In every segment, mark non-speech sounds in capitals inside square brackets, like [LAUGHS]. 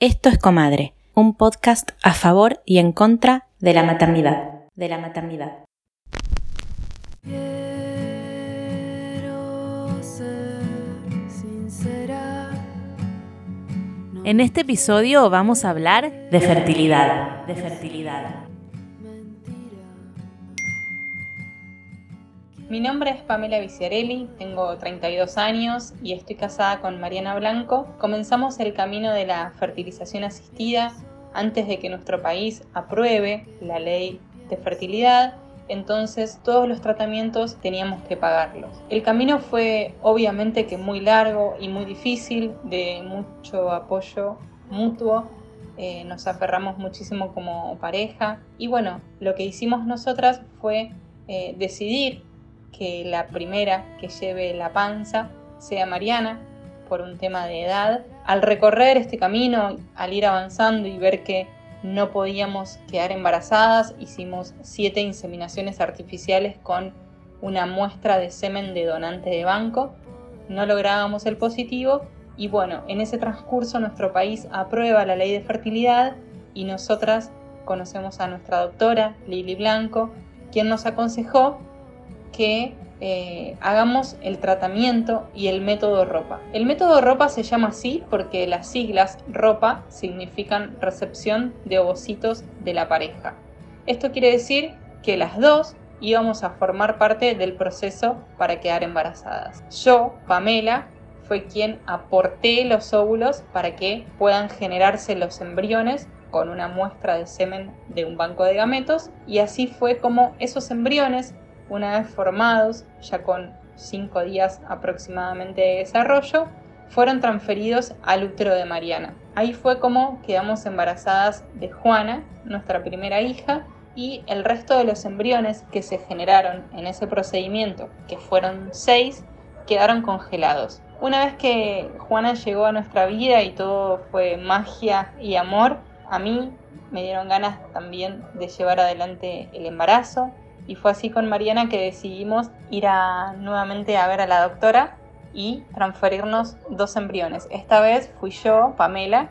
Esto es Comadre, un podcast a favor y en contra de la maternidad. De la maternidad. En este episodio vamos a hablar de fertilidad. De fertilidad. Mi nombre es Pamela Viciarelli, tengo 32 años y estoy casada con Mariana Blanco. Comenzamos el camino de la fertilización asistida antes de que nuestro país apruebe la ley de fertilidad, entonces todos los tratamientos teníamos que pagarlos. El camino fue obviamente que muy largo y muy difícil, de mucho apoyo mutuo, eh, nos aferramos muchísimo como pareja y bueno, lo que hicimos nosotras fue eh, decidir que la primera que lleve la panza sea Mariana por un tema de edad. Al recorrer este camino, al ir avanzando y ver que no podíamos quedar embarazadas, hicimos siete inseminaciones artificiales con una muestra de semen de donante de banco. No lográbamos el positivo y bueno, en ese transcurso nuestro país aprueba la ley de fertilidad y nosotras conocemos a nuestra doctora Lili Blanco, quien nos aconsejó que eh, hagamos el tratamiento y el método ropa. El método ropa se llama así porque las siglas ropa significan recepción de ovocitos de la pareja. Esto quiere decir que las dos íbamos a formar parte del proceso para quedar embarazadas. Yo, Pamela, fue quien aporté los óvulos para que puedan generarse los embriones con una muestra de semen de un banco de gametos y así fue como esos embriones una vez formados, ya con cinco días aproximadamente de desarrollo, fueron transferidos al útero de Mariana. Ahí fue como quedamos embarazadas de Juana, nuestra primera hija, y el resto de los embriones que se generaron en ese procedimiento, que fueron seis, quedaron congelados. Una vez que Juana llegó a nuestra vida y todo fue magia y amor, a mí me dieron ganas también de llevar adelante el embarazo, y fue así con Mariana que decidimos ir nuevamente a ver a la doctora y transferirnos dos embriones. Esta vez fui yo, Pamela,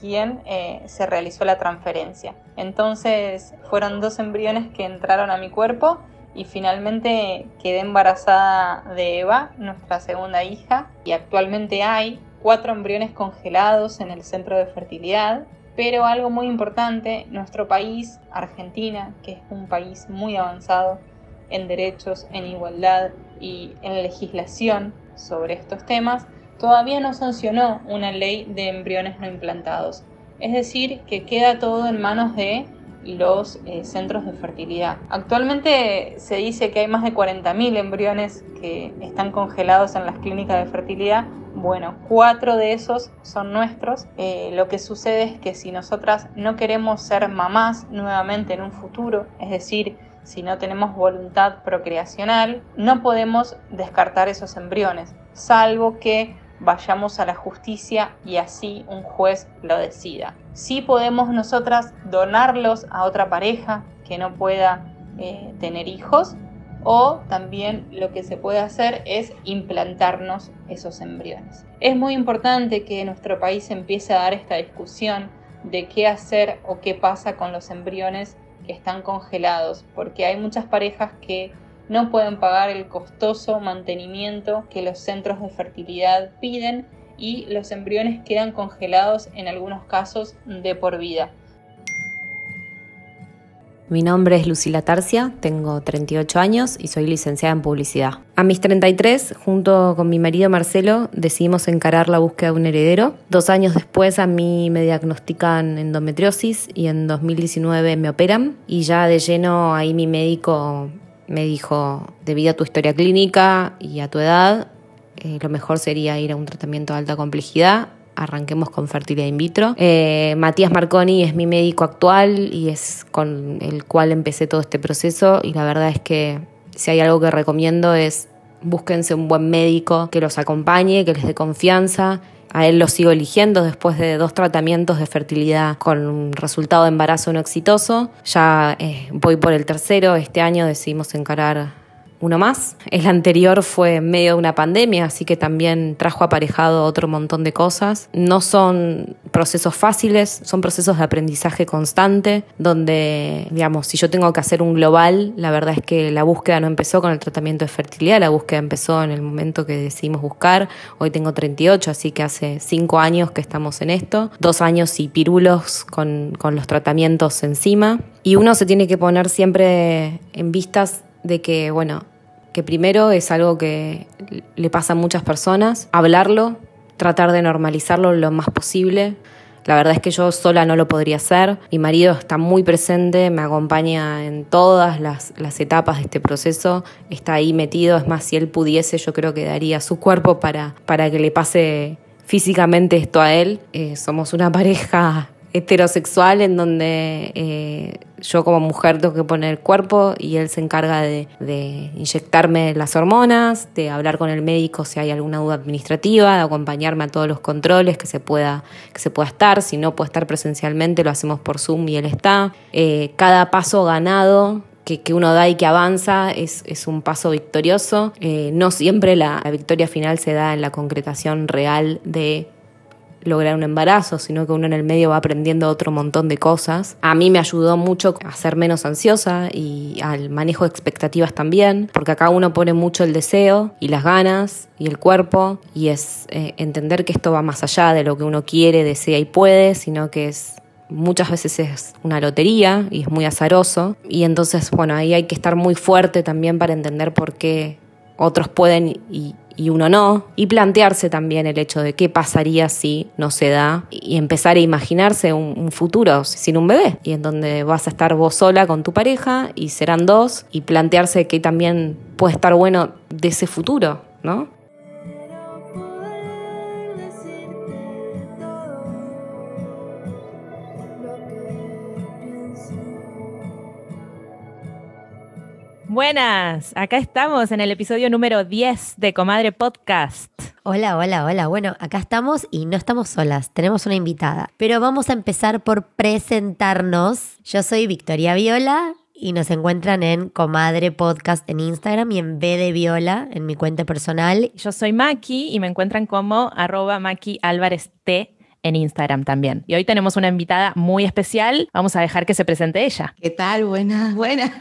quien eh, se realizó la transferencia. Entonces fueron dos embriones que entraron a mi cuerpo y finalmente quedé embarazada de Eva, nuestra segunda hija, y actualmente hay cuatro embriones congelados en el centro de fertilidad pero algo muy importante, nuestro país, Argentina, que es un país muy avanzado en derechos, en igualdad y en legislación sobre estos temas, todavía no sancionó una ley de embriones no implantados. Es decir, que queda todo en manos de los eh, centros de fertilidad. Actualmente se dice que hay más de 40.000 embriones que están congelados en las clínicas de fertilidad bueno, cuatro de esos son nuestros. Eh, lo que sucede es que si nosotras no queremos ser mamás nuevamente en un futuro, es decir, si no tenemos voluntad procreacional, no podemos descartar esos embriones, salvo que vayamos a la justicia y así un juez lo decida. Sí podemos nosotras donarlos a otra pareja que no pueda eh, tener hijos, o también lo que se puede hacer es implantarnos esos embriones. Es muy importante que nuestro país empiece a dar esta discusión de qué hacer o qué pasa con los embriones que están congelados, porque hay muchas parejas que no pueden pagar el costoso mantenimiento que los centros de fertilidad piden y los embriones quedan congelados en algunos casos de por vida. Mi nombre es Lucila Tarcia, tengo 38 años y soy licenciada en publicidad. A mis 33, junto con mi marido Marcelo, decidimos encarar la búsqueda de un heredero. Dos años después a mí me diagnostican endometriosis y en 2019 me operan y ya de lleno ahí mi médico me dijo, debido a tu historia clínica y a tu edad, eh, lo mejor sería ir a un tratamiento de alta complejidad arranquemos con fertilidad in vitro. Eh, Matías Marconi es mi médico actual y es con el cual empecé todo este proceso y la verdad es que si hay algo que recomiendo es búsquense un buen médico que los acompañe, que les dé confianza. A él lo sigo eligiendo después de dos tratamientos de fertilidad con un resultado de embarazo no exitoso. Ya eh, voy por el tercero. Este año decidimos encarar uno más. El anterior fue en medio de una pandemia, así que también trajo aparejado otro montón de cosas. No son procesos fáciles, son procesos de aprendizaje constante, donde, digamos, si yo tengo que hacer un global, la verdad es que la búsqueda no empezó con el tratamiento de fertilidad, la búsqueda empezó en el momento que decidimos buscar. Hoy tengo 38, así que hace cinco años que estamos en esto, dos años y pirulos con, con los tratamientos encima. Y uno se tiene que poner siempre en vistas de que, bueno, que primero es algo que le pasa a muchas personas, hablarlo, tratar de normalizarlo lo más posible. La verdad es que yo sola no lo podría hacer. Mi marido está muy presente, me acompaña en todas las, etapas de este proceso, está ahí metido. Es más, si él pudiese, yo creo que daría su cuerpo para, para que le pase físicamente esto a él. Eh, somos una [LAUGHS] pareja heterosexual en donde eh, yo como mujer tengo que poner el cuerpo y él se encarga de, inyectarme las hormonas, de hablar con el médico si hay alguna duda administrativa, de acompañarme a todos los controles que se pueda, que se pueda estar. Si no puede estar presencialmente, lo hacemos por Zoom y él está. Eh, cada paso ganado que, uno da y que avanza es, un paso victorioso. Eh, no siempre la victoria final se da en la concretación real de lograr un embarazo, sino que uno en el medio va aprendiendo otro montón de cosas. A mí me ayudó mucho a ser menos ansiosa y al manejo de expectativas también, porque acá uno pone mucho el deseo y las ganas y el cuerpo y es eh, entender que esto va más allá de lo que uno quiere, desea y puede, sino que es muchas veces es una lotería y es muy azaroso. Y entonces, bueno, ahí hay que estar muy fuerte también para entender por qué otros pueden y, y uno no, y plantearse también el hecho de qué pasaría si no se da y empezar a imaginarse un, futuro sin un bebé, y en donde vas a estar vos sola con tu pareja y serán dos, y plantearse que también puede estar bueno de ese futuro, ¿no? Buenas, acá estamos en el episodio número 10 de Comadre Podcast. Hola, hola, hola. Bueno, acá estamos y no estamos solas, tenemos una invitada. Pero vamos a empezar por presentarnos. Yo soy Victoria Viola y nos encuentran en Comadre Podcast en Instagram y en B de Viola en mi cuenta personal. Yo soy Maki y me encuentran como arroba Maki Álvarez T en Instagram también. Y hoy tenemos una invitada muy especial. Vamos a dejar que se presente ella. ¿Qué tal? Buenas, [LAUGHS] buenas.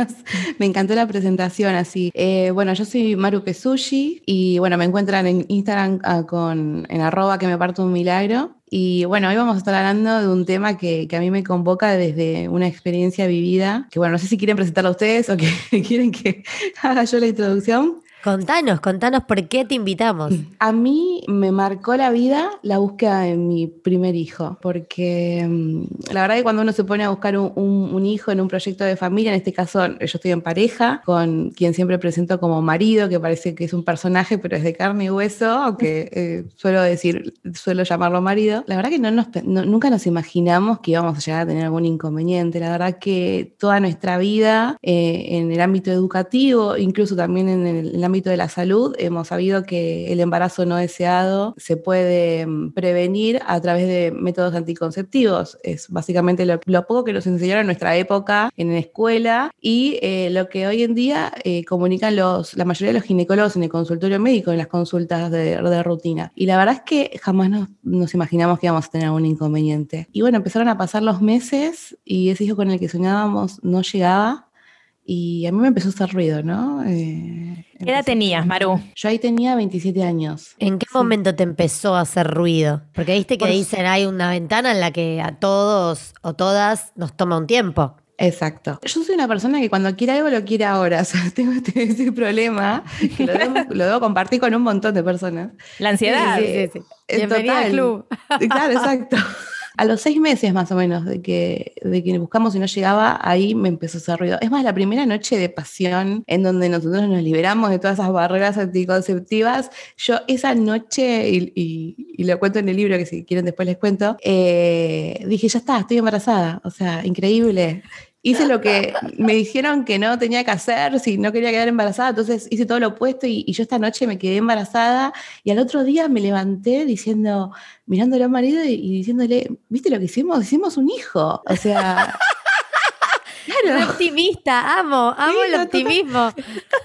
Me encantó la presentación así. Eh, bueno, yo soy Maru Pesushi y bueno, me encuentran en Instagram ah, con, en arroba que me parto un milagro. Y bueno, hoy vamos a estar hablando de un tema que, que, a mí me convoca desde una experiencia vivida, que bueno, no sé si quieren presentarlo a ustedes o que [LAUGHS] quieren que [LAUGHS] haga yo la introducción. Contanos, contanos por qué te invitamos. A mí me marcó la vida la búsqueda de mi primer hijo, porque mm, la verdad que cuando uno se pone a buscar un, hijo en un proyecto de familia, en este caso yo estoy en pareja con quien siempre presento como marido, que parece que es un personaje, pero es de carne y hueso, aunque [LAUGHS] eh, suelo decir, suelo llamarlo marido. La verdad que no nos, nunca nos imaginamos que íbamos a llegar a tener algún inconveniente. La verdad que toda nuestra vida eh, en el ámbito educativo, incluso también en el, en el ámbito de la salud, hemos sabido que el embarazo no deseado se puede mm, prevenir a través de métodos anticonceptivos. Es básicamente lo, poco que nos enseñaron en nuestra época en la escuela y eh, lo que hoy en día eh, comunican los, la mayoría de los ginecólogos en el consultorio médico, en las consultas de, de rutina. Y la verdad es que jamás nos, nos, imaginamos que íbamos a tener algún inconveniente. Y bueno, empezaron a pasar los meses y ese hijo con el que soñábamos no llegaba y a mí me empezó a hacer ruido, ¿no? Eh, ¿Qué edad tenías, Maru? Yo ahí tenía 27 años. ¿En qué momento te empezó a hacer ruido? Porque viste que dicen hay una ventana en la que a todos o todas nos toma un tiempo. Exacto. Yo soy una persona que cuando quiere algo lo quiere ahora. [LAUGHS] O sea, tengo este, ese problema que lo debo, compartir con un montón de personas. La ansiedad. Sí, sí, sí. Bienvenida al club. Claro, exacto. [LAUGHS] A los seis meses más o menos de que, de que buscamos y no llegaba, ahí me empezó a hacer ruido. Es más, la primera noche de pasión en donde nosotros nos liberamos de todas esas barreras anticonceptivas, yo esa noche, y, lo cuento en el libro, que si quieren después les cuento, eh, dije, ya está, estoy embarazada. O sea, increíble hice lo que me dijeron que no tenía que hacer si no quería quedar embarazada, entonces hice todo lo opuesto y, yo esta noche me quedé embarazada y al otro día me levanté diciendo, mirándole al marido y, diciéndole, ¿viste lo que hicimos? Hicimos un hijo. O sea... [LAUGHS] Claro. optimista, amo, amo el optimismo.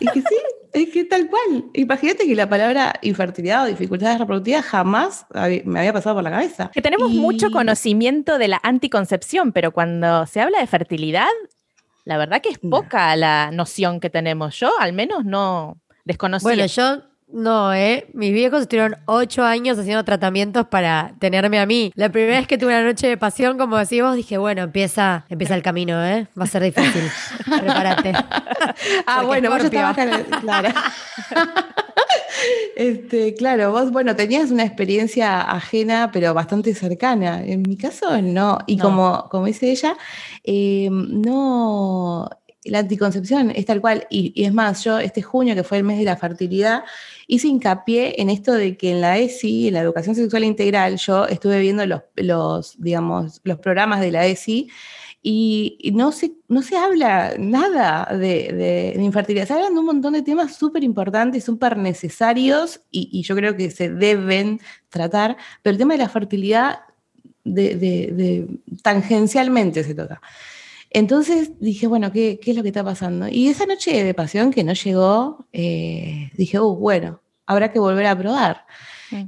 Y que sí, Es que tal cual. Imagínate que la palabra infertilidad o dificultades reproductivas jamás me había pasado por la cabeza. Que tenemos mucho conocimiento de la anticoncepción, pero cuando se habla de fertilidad, la verdad que es poca la noción que tenemos. Yo al menos no desconocía. Bueno, yo no, ¿eh? Mis viejos estuvieron ocho años haciendo tratamientos para tenerme a mí. La primera vez que tuve una noche de pasión, como decís vos, dije, bueno, empieza, empieza el camino, ¿eh? Va a ser difícil. [LAUGHS] Prepárate. ah, bueno, vos estabas claro. [LAUGHS] Este, claro, vos, bueno, tenías una experiencia ajena, pero bastante cercana. En mi caso, no. Y Como, como dice ella, eh, no, la anticoncepción es tal cual. Y, y, es más, yo este junio, que fue el mes de la fertilidad, hice hincapié en esto de que en la ESI, en la educación sexual integral, yo estuve viendo los, digamos, los programas de la ESI y no se, no se habla nada de, infertilidad. Se hablan de un montón de temas súper importantes, súper necesarios y, yo creo que se deben tratar, pero el tema de la fertilidad de, tangencialmente se toca. Entonces dije, bueno, ¿qué, es lo que está pasando? Y esa noche de pasión que no llegó, eh, dije, uh, bueno, habrá que volver a probar.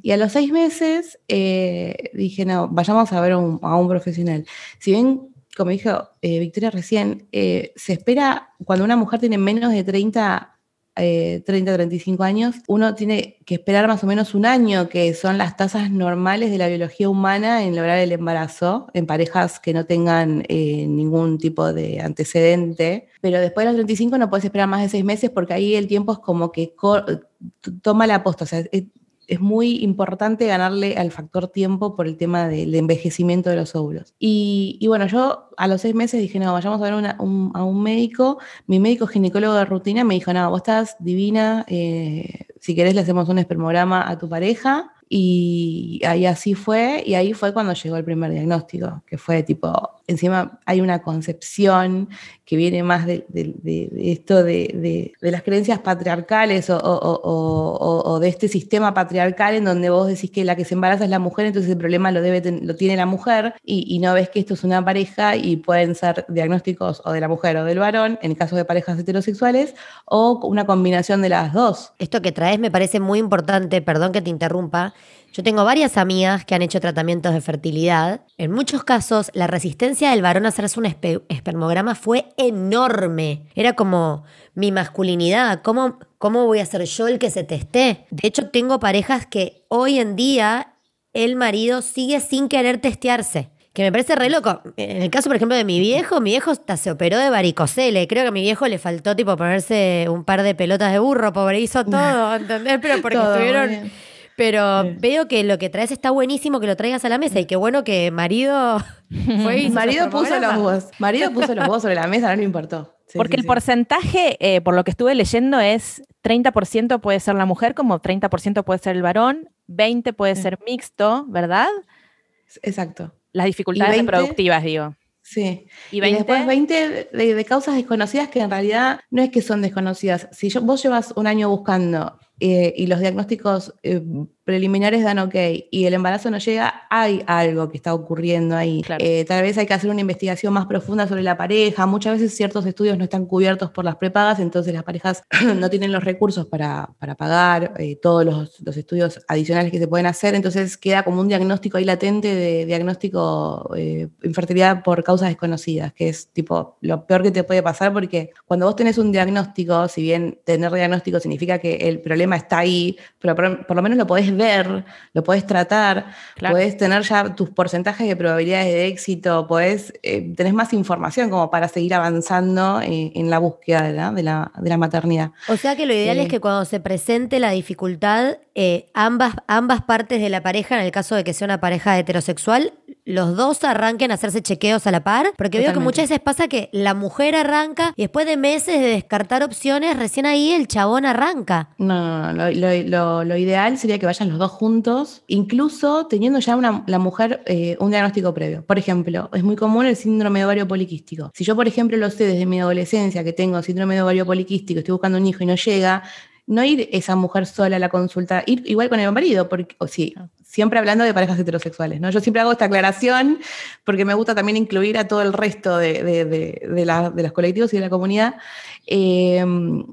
Y a los seis meses eh, dije, no, vayamos a ver a un profesional. Si bien, como dijo eh, Victoria recién, se espera cuando una mujer tiene menos de 30 30, eh, 35 años, uno tiene que esperar más o menos un año, que son las tasas normales de la biología humana en lograr el embarazo en parejas que no tengan eh, ningún tipo de antecedente. Pero después de los 35 no puedes esperar más de seis meses porque ahí el tiempo es como que toma la posta. O sea, es muy importante ganarle al factor tiempo por el tema del envejecimiento de los óvulos. Y, bueno, yo a los seis meses dije, no, vayamos a ver a un médico. Mi médico ginecólogo de rutina me dijo, no, vos estás divina, eh, si querés le hacemos un espermograma a tu pareja. Y ahí así fue, y ahí fue cuando llegó el primer diagnóstico, que fue tipo, encima hay una concepción que viene más de, esto de, las creencias patriarcales o, de este sistema patriarcal en donde vos decís que la que se embaraza es la mujer, entonces el problema lo, debe lo tiene la mujer y, no ves que esto es una pareja y pueden ser diagnósticos o de la mujer o del varón, en el caso de parejas heterosexuales, o una combinación de las dos. Esto que traes me parece muy importante, perdón que te interrumpa, yo tengo varias amigas que han hecho tratamientos de fertilidad. En muchos casos, la resistencia del varón a hacerse un espermograma fue enorme. Era como mi masculinidad. ¿Cómo, ¿Cómo voy a ser yo el que se teste? De hecho, tengo parejas que hoy en día el marido sigue sin querer testearse. Que me parece re loco. En el caso, por ejemplo, de mi viejo, mi viejo hasta se operó de varicocele. Creo que a mi viejo le faltó, tipo, ponerse un par de pelotas de burro, pobre, hizo todo, ¿entendés? Pero porque estuvieron pero veo que lo que traes está buenísimo que lo traigas a la mesa y qué bueno que marido [LAUGHS] fue y marido puso los huevos. Marido puso los huevos sobre la mesa, no le importó. Porque el porcentaje, eh, por lo que estuve leyendo, es 30% puede ser la mujer, como 30% puede ser el varón, 20% puede ser mixto, ¿verdad? Exacto. Las dificultades reproductivas, digo. Sí. Y, después 20 de, causas desconocidas que en realidad no es que son desconocidas. Si yo, vos llevas un año buscando eh, y los diagnósticos eh, preliminares dan ok y el embarazo no llega, hay algo que está ocurriendo ahí. Eh, tal vez hay que hacer una investigación más profunda sobre la pareja. Muchas veces ciertos estudios no están cubiertos por las prepagas, entonces las parejas [CLEARS THROAT] no tienen los recursos para, pagar todos los, los, estudios adicionales que se pueden hacer, entonces queda como un diagnóstico ahí latente de diagnóstico infertilidad por causas desconocidas, que es tipo lo peor que te puede pasar porque cuando vos tenés un diagnóstico, si bien tener diagnóstico significa que el problema está ahí, pero por, lo menos lo podés ver, lo podés tratar, podés tener ya tus porcentajes de probabilidades de éxito, podés, eh, tenés más información como para seguir avanzando eh, en la búsqueda de la, de la, maternidad. O sea que lo ideal es eh, que cuando se presente la dificultad, ambas, ambas partes de la pareja, en el caso de que sea una pareja heterosexual, los dos arranquen a hacerse chequeos a la par, porque veo que muchas veces pasa que la mujer arranca y después de meses de descartar opciones, recién ahí el chabón arranca. No, no, lo, lo, ideal sería que vayan los dos juntos, incluso teniendo ya una, la mujer eh, un diagnóstico previo. Por ejemplo, es muy común el síndrome de ovario poliquístico. Si yo, por ejemplo, lo sé desde mi adolescencia que tengo síndrome de ovario poliquístico, estoy buscando un hijo y no llega, no ir esa mujer sola a la consulta, ir igual con el marido, porque, o sí, siempre hablando de parejas heterosexuales, ¿no? Yo siempre hago esta aclaración porque me gusta también incluir a todo el resto de, de, de, los colectivos y de la comunidad. Em,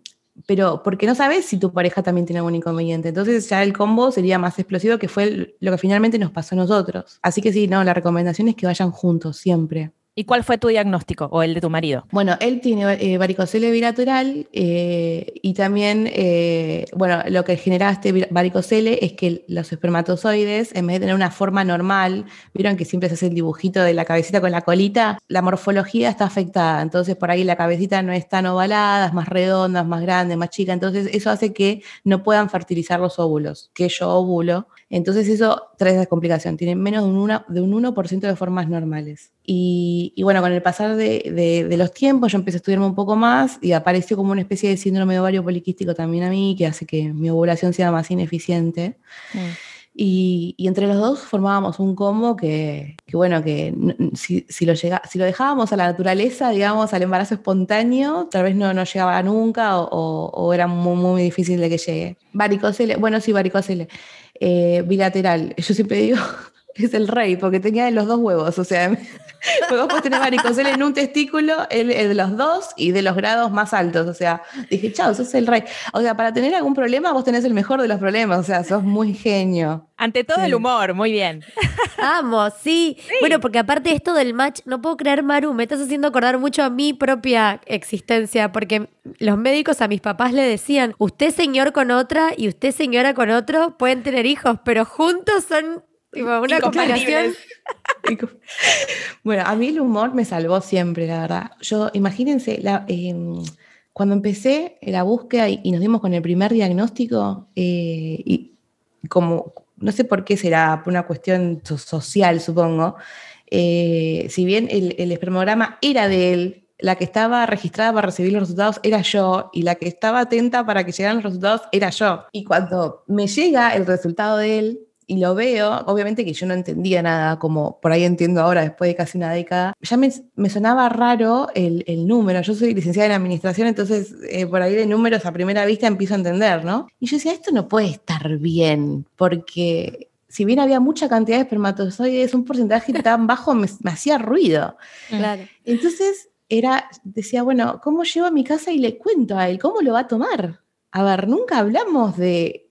pero porque no sabes si tu pareja también tiene algún inconveniente. Entonces ya el combo sería más explosivo, que fue lo que finalmente nos pasó a nosotros. Así que sí, no, la recomendación es que vayan juntos siempre. ¿Y cuál fue tu diagnóstico o el de tu marido? Bueno, él tiene eh, varicocele bilateral eh, y también, eh, bueno, lo que genera este varicocele es que los espermatozoides, en vez de tener una forma normal, vieron que siempre se hace el dibujito de la cabecita con la colita, la morfología está afectada. Entonces, por ahí la cabecita no es tan ovalada, es más redonda, es más grande, más chica. Entonces, eso hace que no puedan fertilizar los óvulos, que yo óvulo. Entonces, eso trae esa complicación. Tienen menos de un, de un 1% de formas normales. Y, bueno, con el pasar de, los tiempos yo empecé a estudiarme un poco más y apareció como una especie de síndrome de ovario poliquístico también a mí, que hace que mi ovulación sea más ineficiente. Mm. Y, entre los dos formábamos un combo que, bueno, que si, lo llega, si, lo dejábamos a la naturaleza, digamos, al embarazo espontáneo, tal vez no, no llegaba nunca o, era muy, muy, difícil de que llegue. Varicocele, bueno, sí, varicocele. Eh, bilateral. Yo siempre digo, es el rey, porque tenía los dos huevos, o sea, [LAUGHS] vos puedes tener varicocele en un testículo, el, de los dos y de los grados más altos, o sea, dije, chao, sos el rey. O sea, para tener algún problema, vos tenés el mejor de los problemas, o sea, sos muy genio. Ante todo el humor, muy bien. [LAUGHS] Amo, sí. Bueno, porque aparte de esto del match, no puedo creer, Maru, me estás haciendo acordar mucho a mi propia existencia, porque los médicos a mis papás le decían, usted señor con otra y usted señora con otro pueden tener hijos, pero juntos son una complicación. [LAUGHS] bueno, a mí el humor me salvó siempre, la verdad. Yo, imagínense, em, cuando empecé la búsqueda y, nos dimos con el primer diagnóstico, eh, y como, no sé por qué será, por una cuestión social, supongo, eh, si bien el, el espermograma era de él, la que estaba registrada para recibir los resultados era yo y la que estaba atenta para que llegaran los resultados era yo. Y cuando me llega el resultado de él, y lo veo, obviamente que yo no entendía nada, como por ahí entiendo ahora, después de casi una década, ya me, sonaba raro el, número. Yo soy licenciada en administración, entonces eh, por ahí de números a primera vista empiezo a entender, ¿no? Y yo decía, esto no puede estar bien, porque si bien había mucha cantidad de espermatozoides, un porcentaje [LAUGHS] tan bajo me, me hacía ruido. Claro. Entonces era, decía, bueno, ¿cómo llego a mi casa y le cuento a él? ¿Cómo lo va a tomar? A ver, nunca hablamos de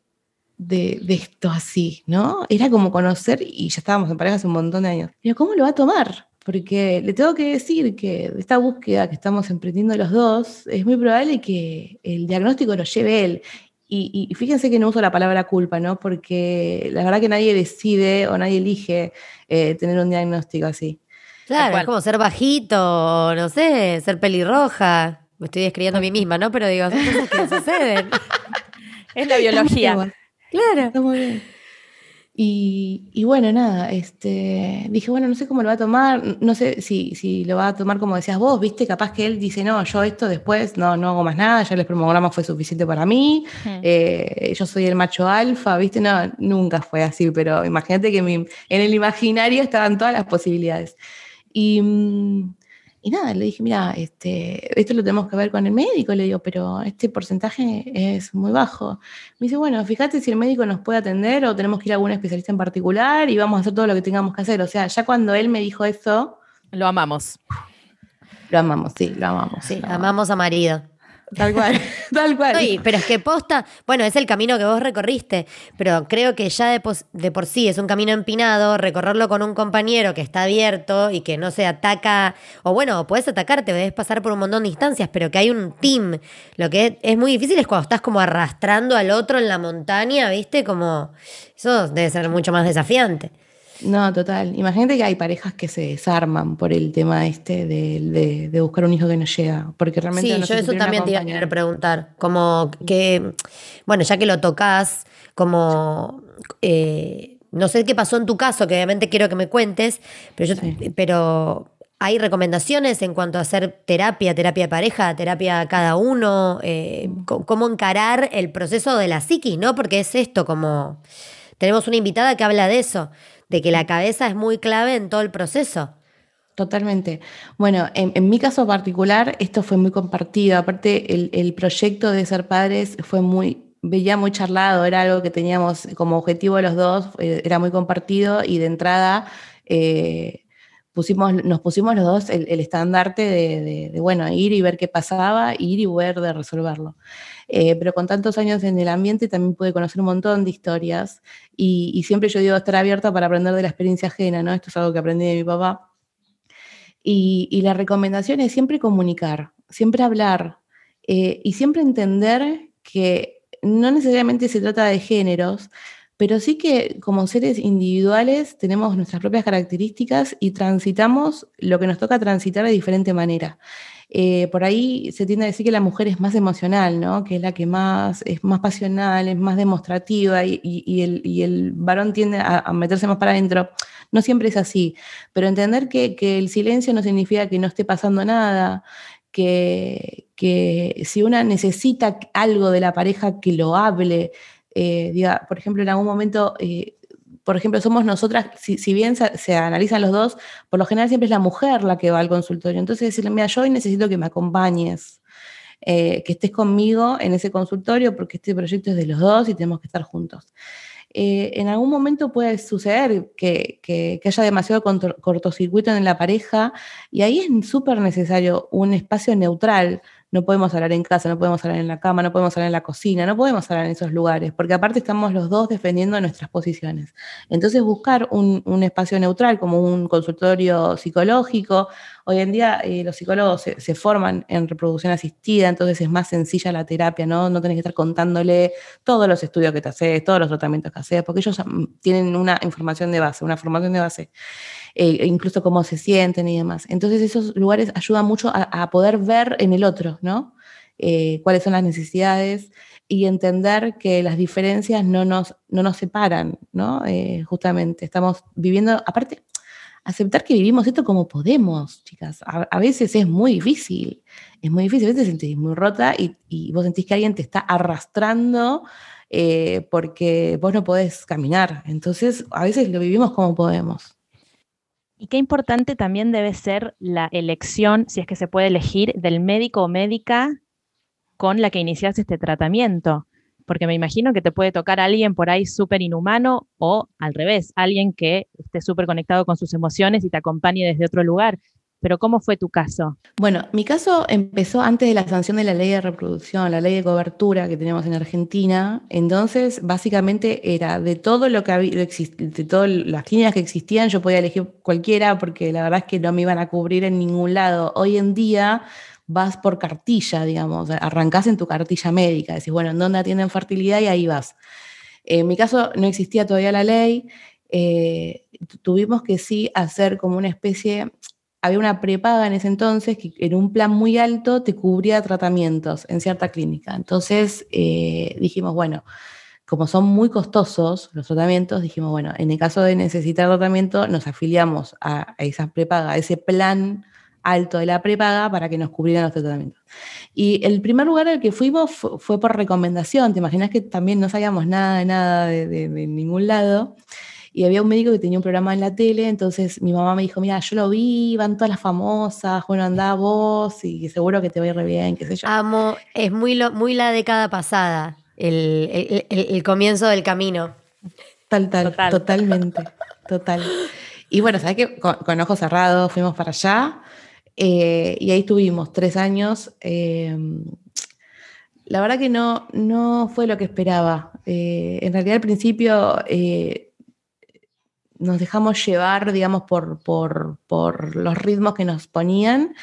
de, esto así, ¿no? Era como conocer, y ya estábamos en pareja hace un montón de años, pero ¿cómo lo va a tomar? Porque le tengo que decir que de esta búsqueda que estamos emprendiendo los dos, es muy probable que el diagnóstico lo lleve él. Y, fíjense que no uso la palabra culpa, ¿no? Porque la verdad que nadie decide o nadie elige eh, tener un diagnóstico así. Claro, es como ser bajito, no sé, ser pelirroja. Me estoy describiendo a mí misma, ¿no? Pero digo, son cosas que [LAUGHS] suceden. [LAUGHS] es la biología. Claro. Está muy bien. Y, bueno, nada, este, dije, bueno, no sé cómo lo va a tomar, no sé si, si lo va a tomar como decías vos, viste, capaz que él dice, no, yo esto después no, no hago más nada, ya el espermograma fue suficiente para mí, eh, yo soy el macho alfa, viste, no, nunca fue así, pero imagínate que en el imaginario estaban todas las posibilidades. Y, mm, y nada, le dije, mira, este, esto lo tenemos que ver con el médico, le digo, pero este porcentaje es muy bajo. Me dice, bueno, fíjate si el médico nos puede atender o tenemos que ir a algún especialista en particular y vamos a hacer todo lo que tengamos que hacer. O sea, ya cuando él me dijo eso... Lo amamos. Lo amamos, sí, lo amamos. Sí, amamos a marido. Tal cual, [LAUGHS] tal cual. pero es que posta, bueno, es el camino que vos recorriste, pero creo que ya de, de, por sí es un camino empinado, recorrerlo con un compañero que está abierto y que no se ataca, o bueno, puedes atacarte, debes pasar por un montón de instancias, pero que hay un team. Lo que es, muy difícil es cuando estás como arrastrando al otro en la montaña, ¿viste? Como eso debe ser mucho más desafiante. No, total. Imagínate que hay parejas que se desarman por el tema este de, de, buscar un hijo que no llega, porque realmente sí, yo eso también te iba a querer preguntar, como que, bueno, ya que lo tocas, como, eh, no sé qué pasó en tu caso, que obviamente quiero que me cuentes, pero, yo, pero hay recomendaciones en cuanto a hacer terapia, terapia de pareja, terapia cada uno, eh, cómo encarar el proceso de la psiquis, ¿no? Porque es esto, como tenemos una invitada que habla de eso de que la cabeza es muy clave en todo el proceso. Totalmente. Bueno, en, mi caso particular, esto fue muy compartido. Aparte, el, proyecto de ser padres fue muy, veía muy charlado, era algo que teníamos como objetivo los dos, eh, era muy compartido y de entrada, eh, pusimos, nos pusimos los dos el, estandarte de, bueno, ir y ver qué pasaba, ir y ver de resolverlo. Eh, pero con tantos años en el ambiente también pude conocer un montón de historias y, siempre yo digo estar abierta para aprender de la experiencia ajena, ¿no? Esto es algo que aprendí de mi papá. Y, y la recomendación es siempre comunicar, siempre hablar eh, y siempre entender que no necesariamente se trata de géneros, pero sí que como seres individuales tenemos nuestras propias características y transitamos lo que nos toca transitar de diferente manera. Eh, por ahí se tiende a decir que la mujer es más emocional, ¿no? que es la que más es más pasional, es más demostrativa y, el, varón tiende a, meterse más para adentro. No siempre es así, pero entender que, el silencio no significa que no esté pasando nada, que, que si una necesita algo de la pareja que lo hable, eh, por ejemplo, en algún momento, eh, por ejemplo, somos nosotras, si, bien se, analizan los dos, por lo general siempre es la mujer la que va al consultorio. Entonces decirle, mira, yo hoy necesito que me acompañes, eh, que estés conmigo en ese consultorio, porque este proyecto es de los dos y tenemos que estar juntos. en algún momento puede suceder que, que haya demasiado cortocircuito en la pareja y ahí es súper necesario un espacio neutral no podemos hablar en casa, no podemos hablar en la cama, no podemos hablar en la cocina, no podemos hablar en esos lugares, porque aparte estamos los dos defendiendo nuestras posiciones. Entonces buscar un, espacio neutral como un consultorio psicológico, hoy en día eh, los psicólogos se, forman en reproducción asistida, entonces es más sencilla la terapia, ¿no? No tenés que estar contándole todos los estudios que te haces, todos los tratamientos que haces, porque ellos mm, tienen una información de base, una formación de base. Eh, incluso cómo se sienten y demás. Entonces esos lugares ayudan mucho a, poder ver en el otro, ¿no? Eh, cuáles son las necesidades y entender que las diferencias no nos, no nos separan, ¿no? Eh, justamente, estamos viviendo, aparte, aceptar que vivimos esto como podemos, chicas. A, veces es muy difícil, es muy difícil, a veces te sentís muy rota y, y vos sentís que alguien te está arrastrando porque vos no podés caminar. Entonces, a veces lo vivimos como podemos. Y qué importante también debe ser la elección, si es que se puede elegir, del médico o médica con la que inicias este tratamiento. Porque me imagino que te puede tocar alguien por ahí súper inhumano o al revés, alguien que esté súper conectado con sus emociones y te acompañe desde otro lugar pero ¿cómo fue tu caso? Bueno, mi caso empezó antes de la sanción de la ley de reproducción, la ley de cobertura que tenemos en Argentina. Entonces, básicamente era de todo lo que había, de todas las clínicas que existían, yo podía elegir cualquiera porque la verdad es que no me iban a cubrir en ningún lado. Hoy en día vas por cartilla, digamos, arrancás en tu cartilla médica, decís, bueno, ¿en dónde atienden fertilidad? Y ahí vas. En mi caso no existía todavía la ley. Eh, tuvimos que sí hacer como una especie, había una prepaga en ese entonces que en un plan muy alto te cubría tratamientos en cierta clínica. Entonces eh, dijimos, bueno, como son muy costosos los tratamientos, dijimos, bueno, en el caso de necesitar tratamiento, nos afiliamos a, esa prepaga, a ese plan alto de la prepaga para que nos cubrieran los tratamientos. Y el primer lugar al que fuimos fue, por recomendación. Te imaginas que también no sabíamos nada de nada de ningún lado y había un médico que tenía un programa en la tele, entonces mi mamá me dijo, mira, yo lo vi, van todas las famosas, bueno, anda vos y seguro que te va a ir re bien, qué sé yo. Amo, es muy, lo, muy la década pasada, el, el, comienzo del camino. Tal, tal, totalmente, total. Y bueno, ¿sabes qué? Con, ojos cerrados fuimos para allá eh, y ahí estuvimos tres años. Eh, la verdad que no, no fue lo que esperaba. Eh, en realidad al principio nos dejamos llevar, digamos, por, por, los ritmos que nos ponían,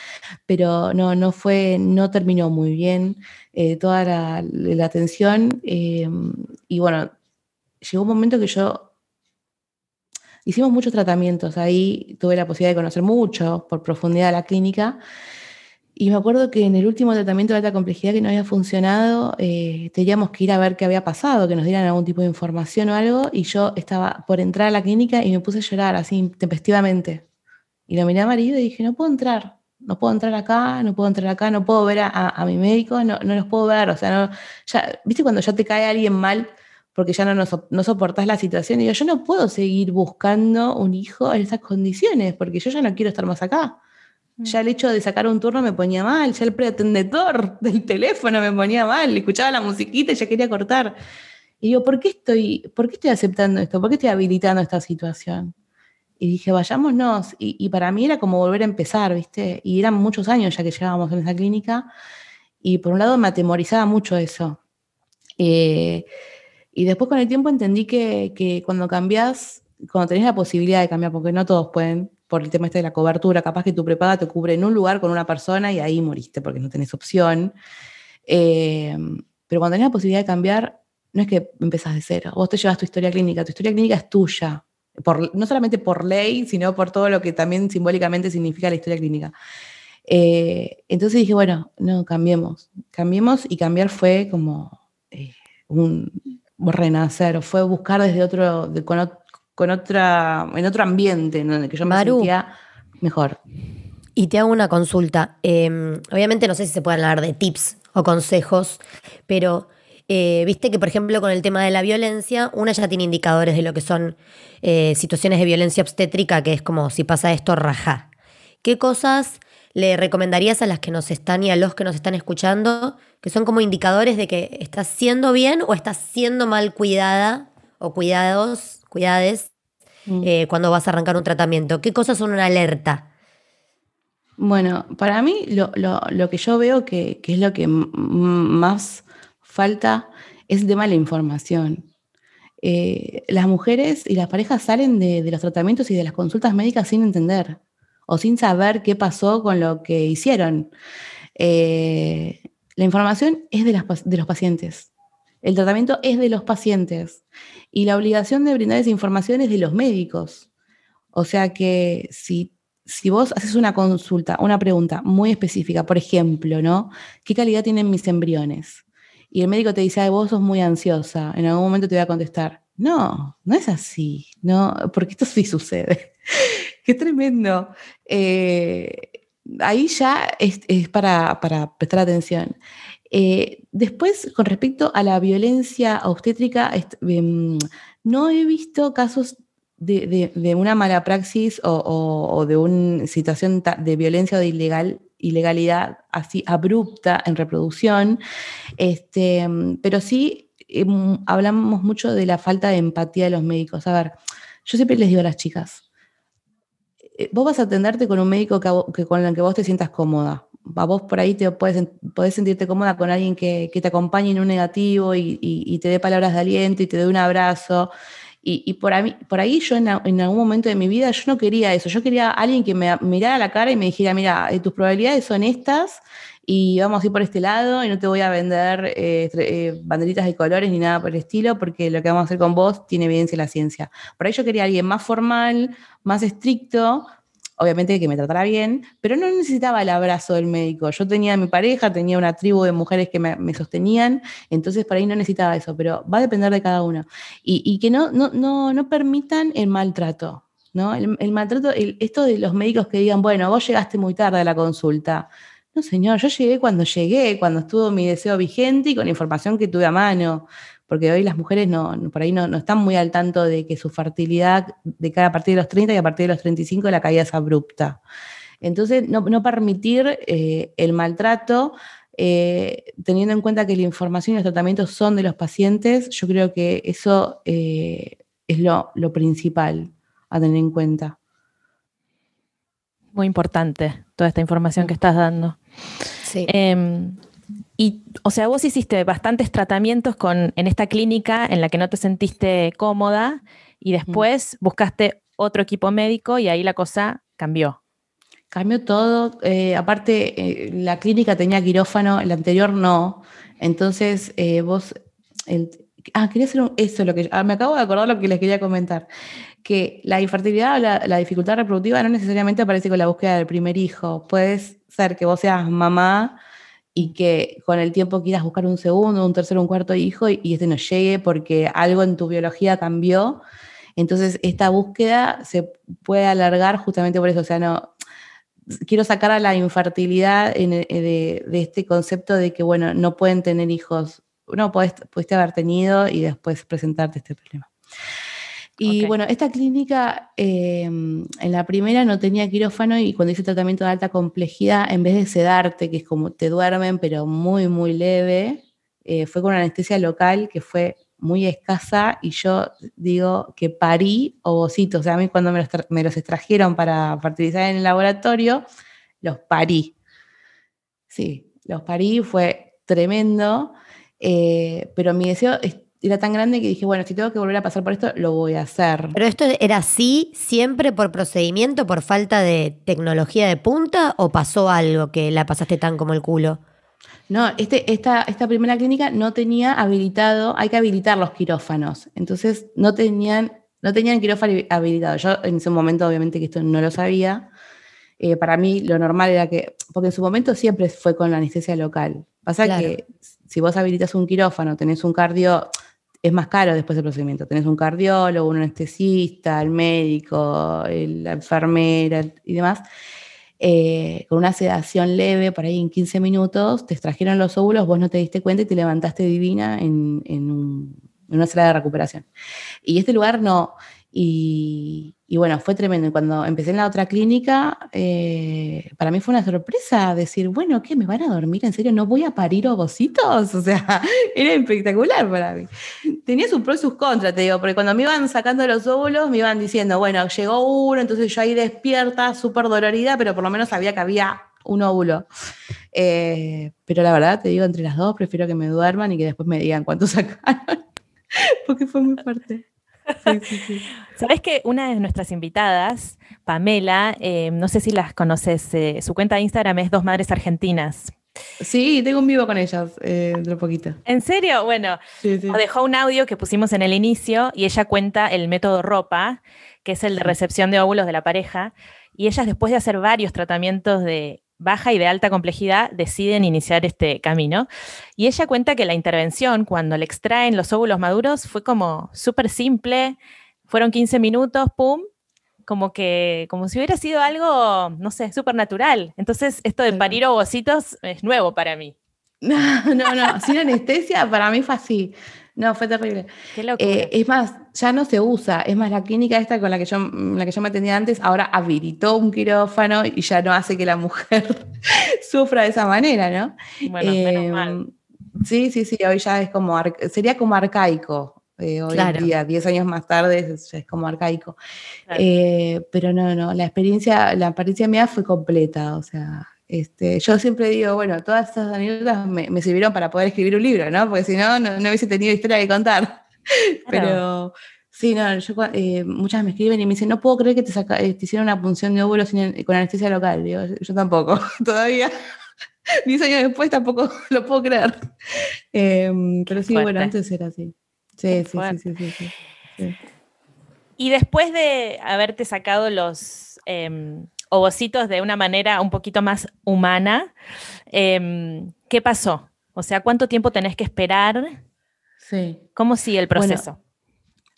pero no, no fue, no terminó muy bien eh, toda la, atención. Eh, y bueno, llegó un momento que yo hicimos muchos tratamientos, ahí tuve la posibilidad de conocer mucho por profundidad la clínica y me acuerdo que en el último tratamiento de alta complejidad que no había funcionado, eh, teníamos que ir a ver qué había pasado, que nos dieran algún tipo de información o algo, y yo estaba por entrar a la clínica y me puse a llorar así tempestivamente. Y lo miré a marido y dije, no puedo entrar, no puedo entrar acá, no puedo entrar acá, no puedo ver a, mi médico, no, no, los puedo ver. O sea, no, ya, ¿viste cuando ya te cae alguien mal porque ya no, no, soportás la situación? Y yo, yo no puedo seguir buscando un hijo en esas condiciones, porque yo ya no quiero estar más acá. Ya el hecho de sacar un turno me ponía mal, ya el pretendedor [LAUGHS] del teléfono me ponía mal, escuchaba la musiquita y ya quería cortar. Y digo, ¿por qué estoy, por qué estoy aceptando esto? ¿Por qué estoy habilitando esta situación? y dije, vayámonos. Y, para mí era como volver a empezar, ¿viste? Y eran muchos años ya que llevábamos en esa clínica. Y por un lado me atemorizaba mucho eso. Eh, y después con el tiempo entendí que, cuando cambias, cuando tenés la posibilidad de cambiar, porque no todos pueden, por el tema este de la cobertura, capaz que tu prepaga te cubre en un lugar con una persona y ahí moriste porque no tenés opción. Eh, pero cuando tenés la posibilidad de cambiar, no es que empezás de cero. Vos te llevas tu historia clínica, tu historia clínica es tuya no solamente por ley, sino por todo lo que también simbólicamente significa la historia clínica. Eh, entonces dije, bueno, no, cambiemos, cambiemos y cambiar fue como eh, un renacer, fue buscar desde otro, con, otra, en otro ambiente en donde yo me sentía mejor. Y te hago una consulta. Em, obviamente no sé si se pueden hablar de tips o consejos, pero eh, viste que, por ejemplo, con el tema de la violencia, una ya tiene indicadores de lo que son eh, situaciones de violencia obstétrica, que es como si pasa esto, raja. ¿Qué cosas le recomendarías a las que nos están y a los que nos están escuchando, que son como indicadores de que estás siendo bien o estás siendo mal cuidada o cuidados, cuidades, mm. eh, cuando vas a arrancar un tratamiento? ¿Qué cosas son una alerta? Bueno, para mí lo, que yo veo que, que es lo que más falta es el tema de la información. Eh, las mujeres y las parejas salen de, los tratamientos y de las consultas médicas sin entender o sin saber qué pasó con lo que hicieron. Eh, la información es de, de los pacientes. El tratamiento es de los pacientes. Y la obligación de brindar esa información es de los médicos. O sea que si, si vos haces una consulta, una pregunta muy específica, por ejemplo, ¿no? ¿Qué calidad tienen mis embriones? y el médico te dice, Ay, vos sos muy ansiosa, en algún momento te voy a contestar. No, no es así, no, porque esto sí sucede. [LAUGHS] Qué tremendo. Eh, ahí ya es, para, prestar atención. Eh, después, con respecto a la violencia obstétrica, em, no he visto casos de, una mala praxis o, de una situación de violencia o de ilegal ilegalidad así abrupta en reproducción, este, pero sí em, hablamos mucho de la falta de empatía de los médicos. A ver, yo siempre les digo a las chicas, eh, vos vas a atenderte con un médico con el que vos te sientas cómoda. A vos por ahí te puedes, podés sentirte cómoda con alguien que, te acompañe en un negativo y, te dé palabras de aliento y te dé un abrazo. Y, por, ahí, por ahí yo en, algún momento de mi vida yo no quería eso, yo quería alguien que me mirara la cara y me dijera, mira, eh, tus probabilidades son estas y vamos a ir por este lado y no te voy a vender eh, eh, banderitas de colores ni nada por el estilo porque lo que vamos a hacer con vos tiene evidencia la ciencia. Por ahí yo quería alguien más formal, más estricto, obviamente que me tratara bien, pero no necesitaba el abrazo del médico. Yo tenía mi pareja, tenía una tribu de mujeres que me, sostenían, entonces por ahí no necesitaba eso, pero va a depender de cada uno. Y, que no, no, no, no, permitan el maltrato. ¿no? El, maltrato, esto de los médicos que digan, bueno, vos llegaste muy tarde a la consulta. No, señor, yo llegué cuando llegué, cuando estuvo mi deseo vigente y con la información que tuve a mano porque hoy las mujeres no, por ahí no, están muy al tanto de que su fertilidad de cada a partir de los 30 y a partir de los 35 la caída es abrupta. Entonces, no, permitir eh, el maltrato, eh, teniendo en cuenta que la información y los tratamientos son de los pacientes, yo creo que eso eh, es lo, principal a tener en cuenta. Muy importante toda esta información que estás dando. Sí. Em, y, o sea, vos hiciste bastantes tratamientos con, en esta clínica en la que no te sentiste cómoda y después buscaste otro equipo médico y ahí la cosa cambió. Cambió todo. Eh, aparte, eh, la clínica tenía quirófano, el anterior no. Entonces, eh, vos. ah, quería hacer eso, lo que, ah, me acabo de acordar lo que les quería comentar. Que la infertilidad o la, la dificultad reproductiva no necesariamente aparece con la búsqueda del primer hijo. Puede ser que vos seas mamá y que con el tiempo quieras buscar un segundo, un tercero, un cuarto hijo y, este no llegue porque algo en tu biología cambió. Entonces, esta búsqueda se puede alargar justamente por eso. O sea, no, quiero sacar a la infertilidad de, este concepto de que, bueno, no pueden tener hijos. No, pudiste haber tenido y después presentarte este problema. Y bueno, esta clínica em, en la primera no tenía quirófano y cuando hice tratamiento de alta complejidad, en vez de sedarte, que es como te duermen, pero muy, muy leve, eh, fue con anestesia local que fue muy escasa y yo digo que parí ovocitos. O sea, a mí cuando me los, me los extrajeron para fertilizar en el laboratorio, los parí. Sí, los parí, fue tremendo, eh, pero mi deseo era tan grande que dije, bueno, si tengo que volver a pasar por esto, lo voy a hacer. ¿Pero esto era así siempre por procedimiento, por falta de tecnología de punta o pasó algo que la pasaste tan como el culo? No, este, esta, esta primera clínica no tenía habilitado, hay que habilitar los quirófanos. Entonces no tenían, no tenían quirófano habilitado. Yo en ese momento obviamente que esto no lo sabía. Eh, para mí lo normal era que, porque en su momento siempre fue con la anestesia local. Pasa que si vos habilitas un quirófano, tenés un cardio, es más caro después del procedimiento. Tenés un cardiólogo, un anestesista, el médico, la enfermera y demás. Eh, con una sedación leve, por ahí en 15 minutos, te extrajeron los óvulos, vos no te diste cuenta y te levantaste divina en, en una sala de recuperación. Y este lugar no, y, bueno, fue tremendo. Cuando empecé en la otra clínica, eh, para mí fue una sorpresa decir, bueno, ¿qué? ¿Me van a dormir? ¿En serio? ¿No voy a parir ovocitos? [LAUGHS] O sea, era espectacular para mí. Tenía sus pros y sus contras, te digo, porque cuando me iban sacando los óvulos, me iban diciendo, bueno, llegó uno, entonces yo ahí despierta, súper dolorida, pero por lo menos sabía que había un óvulo. Eh, pero la verdad, te digo, entre las dos, prefiero que me duerman y que después me digan cuánto [LAUGHS] sacaron, porque fue muy fuerte. Sabes que una de nuestras invitadas, Pamela, eh, no sé si las conoces, eh, su cuenta de Instagram es Dos Madres Argentinas. Sí, tengo un vivo con ellas eh, dentro de poquito. ¿En serio? Bueno, dejó un audio que pusimos en el inicio y ella cuenta el método ropa, que es el de recepción de óvulos de la pareja. Y ellas, después de hacer varios tratamientos de baja y de alta complejidad deciden iniciar este camino. Y ella cuenta que la intervención, cuando le extraen los óvulos maduros, fue como súper simple, fueron 15 minutos, ¡pum! Como que, como si hubiera sido algo, no sé, súper natural. Entonces, esto de parir ovocitos es nuevo para mí. No, [LAUGHS] no, no, sin anestesia para mí fue así. No, fue terrible. Eh, es más, ya no se usa. Es más, la clínica esta con la que yo, la que yo me atendía antes, ahora habilitó un quirófano y ya no hace que la mujer [LAUGHS] sufra de esa manera, ¿no? Bueno, menos mal. Em, sí, sí, sí, hoy ya es como, sería como arcaico. Eh, hoy en día, 10 años más tarde, es, es como arcaico. Eh, pero no, no, la experiencia, la experiencia mía fue completa, o sea, este, yo siempre digo, bueno, todas estas anécdotas me, sirvieron para poder escribir un libro, ¿no? Porque si no, no, hubiese tenido historia que contar. [LAUGHS] Pero sí, no, yo, eh, muchas me escriben y me dicen, no puedo creer que te, eh, hicieron una punción de óvulos con anestesia local. Digo, yo tampoco, [LAUGHS] todavía. [LAUGHS] Diez años después tampoco lo puedo creer. Em, pero sí, bueno, antes era así. Sí, sí, sí, sí, sí, Y después de haberte sacado los, em, ovocitos de una manera un poquito más humana. Em, ¿Qué pasó? O sea, ¿cuánto tiempo tenés que esperar? Sí. ¿Cómo sigue el proceso?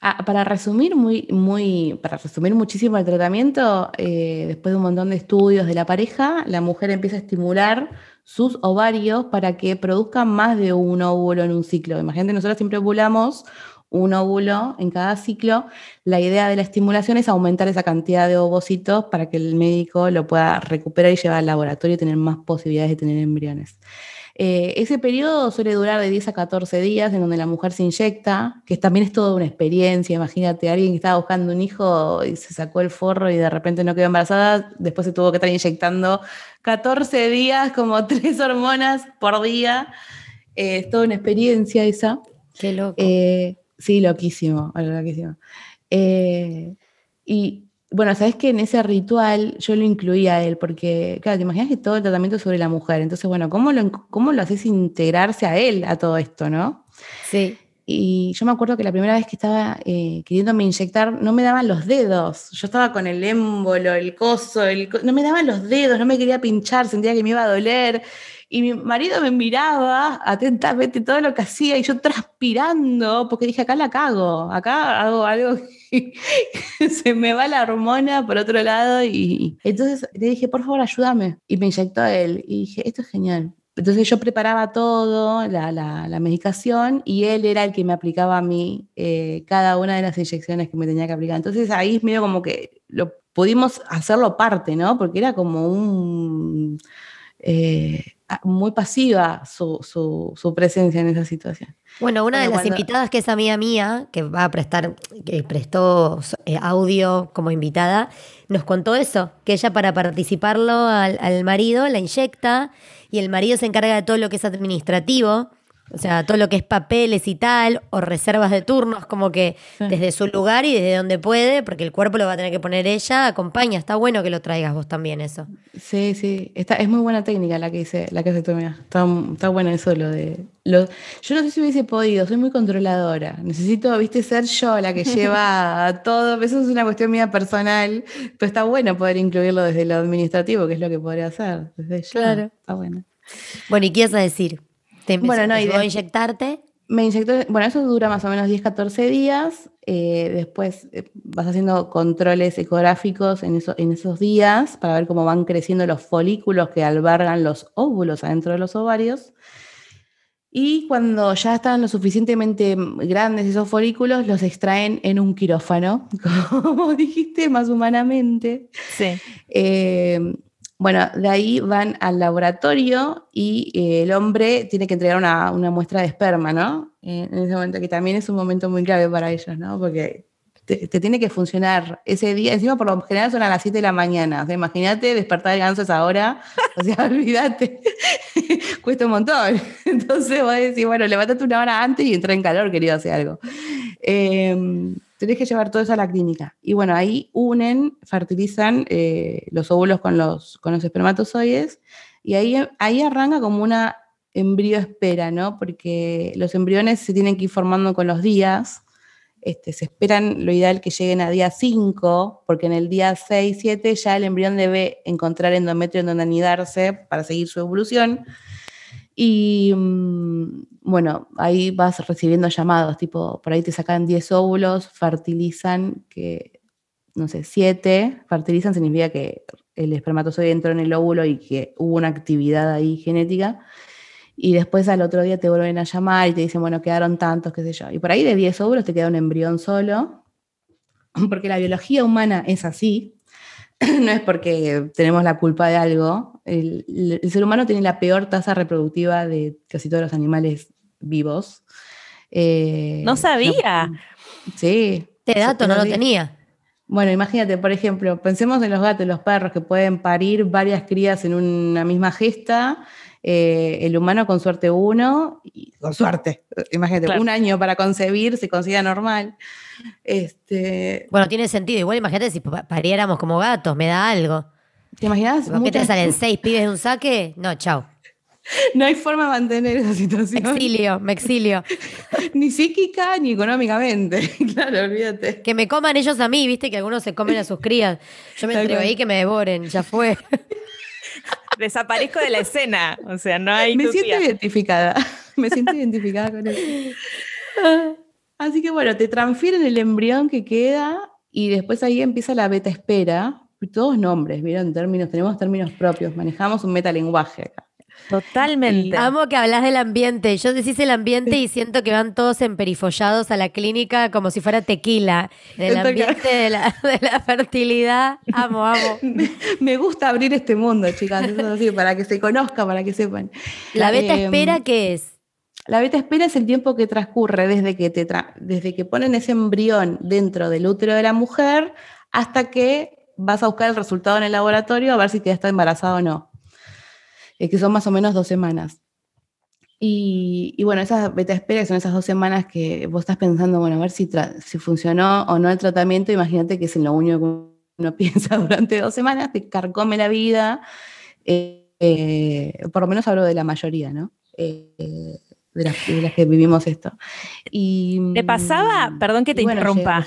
Ah, para resumir muy, muy, para resumir muchísimo el tratamiento, eh, después de un montón de estudios de la pareja, la mujer empieza a estimular sus ovarios para que produzcan más de un óvulo en un ciclo. Imagínate, nosotros siempre ovulamos un óvulo en cada ciclo, la idea de la estimulación es aumentar esa cantidad de ovocitos para que el médico lo pueda recuperar y llevar al laboratorio y tener más posibilidades de tener embriones. Eh, ese periodo suele durar de 10 a 14 días en donde la mujer se inyecta, que también es toda una experiencia. Imagínate, alguien que estaba buscando un hijo y se sacó el forro y de repente no quedó embarazada, después se tuvo que estar inyectando 14 días, como [LAUGHS] tres hormonas por día. Eh, es toda una experiencia esa. Qué loco. Eh, Sí, loquísimo, loquísimo. Eh, y bueno, sabes que en ese ritual yo lo incluía a él, porque, claro, te imaginas que todo el tratamiento es sobre la mujer. Entonces, bueno, ¿cómo lo, cómo lo haces integrarse a él, a todo esto, no? Sí. Y yo me acuerdo que la primera vez que estaba eh, queriéndome inyectar, no me daban los dedos. Yo estaba con el émbolo, el coso, el no me daban los dedos, no me quería pinchar, sentía que me iba a doler. Y mi marido me miraba atentamente todo lo que hacía y yo transpirando, porque dije, acá la cago, acá hago algo que [LAUGHS] se me va la hormona por otro lado. Y entonces le dije, por favor, ayúdame. Y me inyectó él. Y dije, esto es genial. Entonces yo preparaba todo, la, la, medicación, y él era el que me aplicaba a mí eh, cada una de las inyecciones que me tenía que aplicar. Entonces ahí es medio como que lo pudimos hacerlo parte, ¿no? Porque era como un... Eh, muy pasiva su, su, presencia en esa situación. Bueno, una de las invitadas que es amiga mía, que va a prestar, que prestó eh, audio como invitada, nos contó eso, que ella para participarlo al, al marido la inyecta y el marido se encarga de todo lo que es administrativo o sea, todo lo que es papeles y tal, o reservas de turnos, como que desde su lugar y desde donde puede, porque el cuerpo lo va a tener que poner ella, acompaña. Está bueno que lo traigas vos también eso. Sí, sí. Está, es muy buena técnica la que hice, la que hace tu Está, está buena eso lo de. Lo, yo no sé si hubiese podido, soy muy controladora. Necesito, viste, ser yo la que [LAUGHS] lleva todo. Eso es una cuestión mía personal. Pero está bueno poder incluirlo desde lo administrativo, que es lo que podría hacer. Desde. Claro. Está bueno. Bueno, ¿y qué vas a decir? Bueno, no, y de, inyectarte? Me inyectó, bueno, eso dura más o menos 10, 14 días. Eh, después eh, vas haciendo controles ecográficos en, eso, en esos días para ver cómo van creciendo los folículos que albergan los óvulos adentro de los ovarios. Y cuando ya están lo suficientemente grandes esos folículos, los extraen en un quirófano, [LAUGHS] como dijiste, más humanamente. Sí. Eh, bueno, de ahí van al laboratorio y eh, el hombre tiene que entregar una, muestra de esperma, ¿no? en ese momento, que también es un momento muy clave para ellos, ¿no? Porque te, tiene que funcionar ese día. Encima, por lo general, son a las 7 de la mañana. O sea, imagínate despertar el ganso a esa hora. O sea, [LAUGHS] olvídate. [LAUGHS] Cuesta un montón. [LAUGHS] Entonces, vos decís, bueno, levántate una hora antes y entra en calor, querido, hacer algo. Eh, tenés que llevar todo eso a la clínica. Y bueno, ahí unen, fertilizan eh, los óvulos con los, con los espermatozoides y ahí, ahí arranca como una embrión espera, ¿no? Porque los embriones se tienen que ir formando con los días. Este, se esperan lo ideal que lleguen a día 5, porque en el día 6, 7 ya el embrión debe encontrar endometrio en donde anidarse para seguir su evolución. Y mm, bueno, ahí vas recibiendo llamados, tipo, por ahí te sacan 10 óvulos, fertilizan, que, no sé, 7, fertilizan significa que el espermatozoide entró en el óvulo y que hubo una actividad ahí genética. Y después al otro día te vuelven a llamar y te dicen, bueno, quedaron tantos, qué sé yo. Y por ahí de 10 óvulos te queda un embrión solo, porque la biología humana es así. [CLEARS THROAT] no es porque tenemos la culpa de algo. El, ser humano tiene la peor tasa reproductiva de casi todos los animales vivos. Eh, no sabía. sí. Este dato no lo tenía. Bueno, imagínate, por ejemplo, pensemos en los gatos y los perros que pueden parir varias crías en una misma gesta. Eh, el humano con suerte uno, y con suerte, imagínate, un año para concebir se consiga normal. Este, bueno, tiene sentido. Igual imagínate si pariéramos como gatos, me da algo. ¿Te imaginas? ¿Por qué te salen seis pibes de un saque? No, chao. [LAUGHS] No hay forma de mantener esa situación. Me exilio, me exilio. [LAUGHS] ni psíquica ni económicamente. [LAUGHS] claro, olvídate. Que me coman ellos a mí, viste que algunos se comen a sus crías. Yo me entrego ahí que me devoren, ya fue. Desaparezco de la escena. O sea, no hay. Me siento identificada. Me siento identificada con eso. Así que bueno, te transfieren el embrión que queda y después ahí empieza la beta espera. Todos nombres, ¿vieron? Términos, tenemos términos propios, manejamos un metalenguaje acá. Totalmente. amo que hablas del ambiente. Yo decís el ambiente y siento que van todos emperifollados a la clínica como si fuera tequila. El ambiente de la, fertilidad. Amo, amo. [LAUGHS] Me gusta abrir este mundo, chicas. para que se conozca, para que sepan. ¿La beta em, espera qué es? La beta espera es el tiempo que transcurre desde que, te desde que ponen ese embrión dentro del útero de la mujer hasta que vas a buscar el resultado en el laboratorio a ver si te está embarazada o no, eh, que son más o menos dos semanas. Y, bueno, esas beta espera son esas dos semanas que vos estás pensando, bueno, a ver si, si funcionó o no el tratamiento, imagínate que es lo único que uno [LAUGHS] piensa durante dos semanas, te carcome la vida, eh, eh, por lo menos hablo de la mayoría, ¿no? de las, que vivimos esto. Y, ¿Te pasaba, mm, perdón que te interrumpa,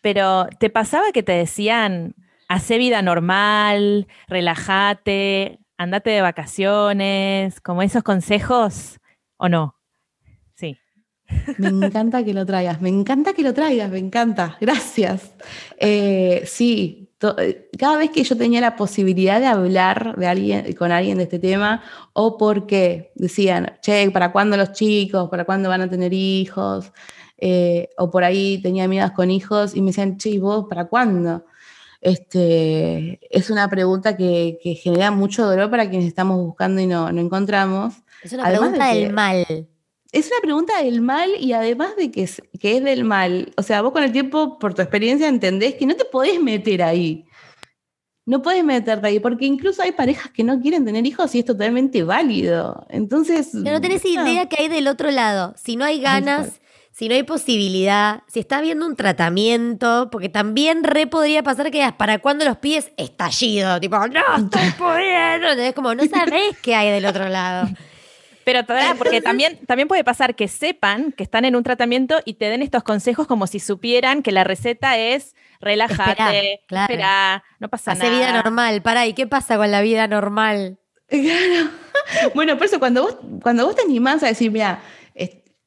pero ¿te pasaba que te decían, hace vida normal, relájate, andate de vacaciones, como esos consejos o no? Sí. Me encanta que lo traigas, me encanta que lo traigas, me encanta, gracias. Eh, sí, eh, cada vez que yo tenía la posibilidad de hablar de alguien, con alguien de este tema, o porque decían, che, ¿para cuándo los chicos? ¿Para cuándo van a tener hijos? Eh, o por ahí tenía amigas con hijos y me decían, che, ¿vos para cuándo? Este, es una pregunta que, genera mucho dolor para quienes estamos buscando y no, no encontramos. Es una pregunta del mal. Es una pregunta del mal y además de que es, que es del mal. O sea, vos con el tiempo, por tu experiencia, entendés que no te podés meter ahí. No puedes meterte ahí, porque incluso hay parejas que no quieren tener hijos y es totalmente válido. Entonces. Pero no tenés idea que hay del otro lado. Si no hay ganas, si no hay posibilidad, si está habiendo un tratamiento, porque también re podría pasar que para cuando los pies estallido, tipo, no estoy [LAUGHS] pudiendo. Es como, no sabés qué hay del otro lado. Pero todavía, porque también, también puede pasar que sepan que están en un tratamiento y te den estos consejos como si supieran que la receta es relájate, espera, no pasa nada. Hace vida normal, para, ¿y qué pasa con la vida normal? [LAUGHS] Claro. Bueno, por eso cuando vos, cuando vos te animás a decir, mira,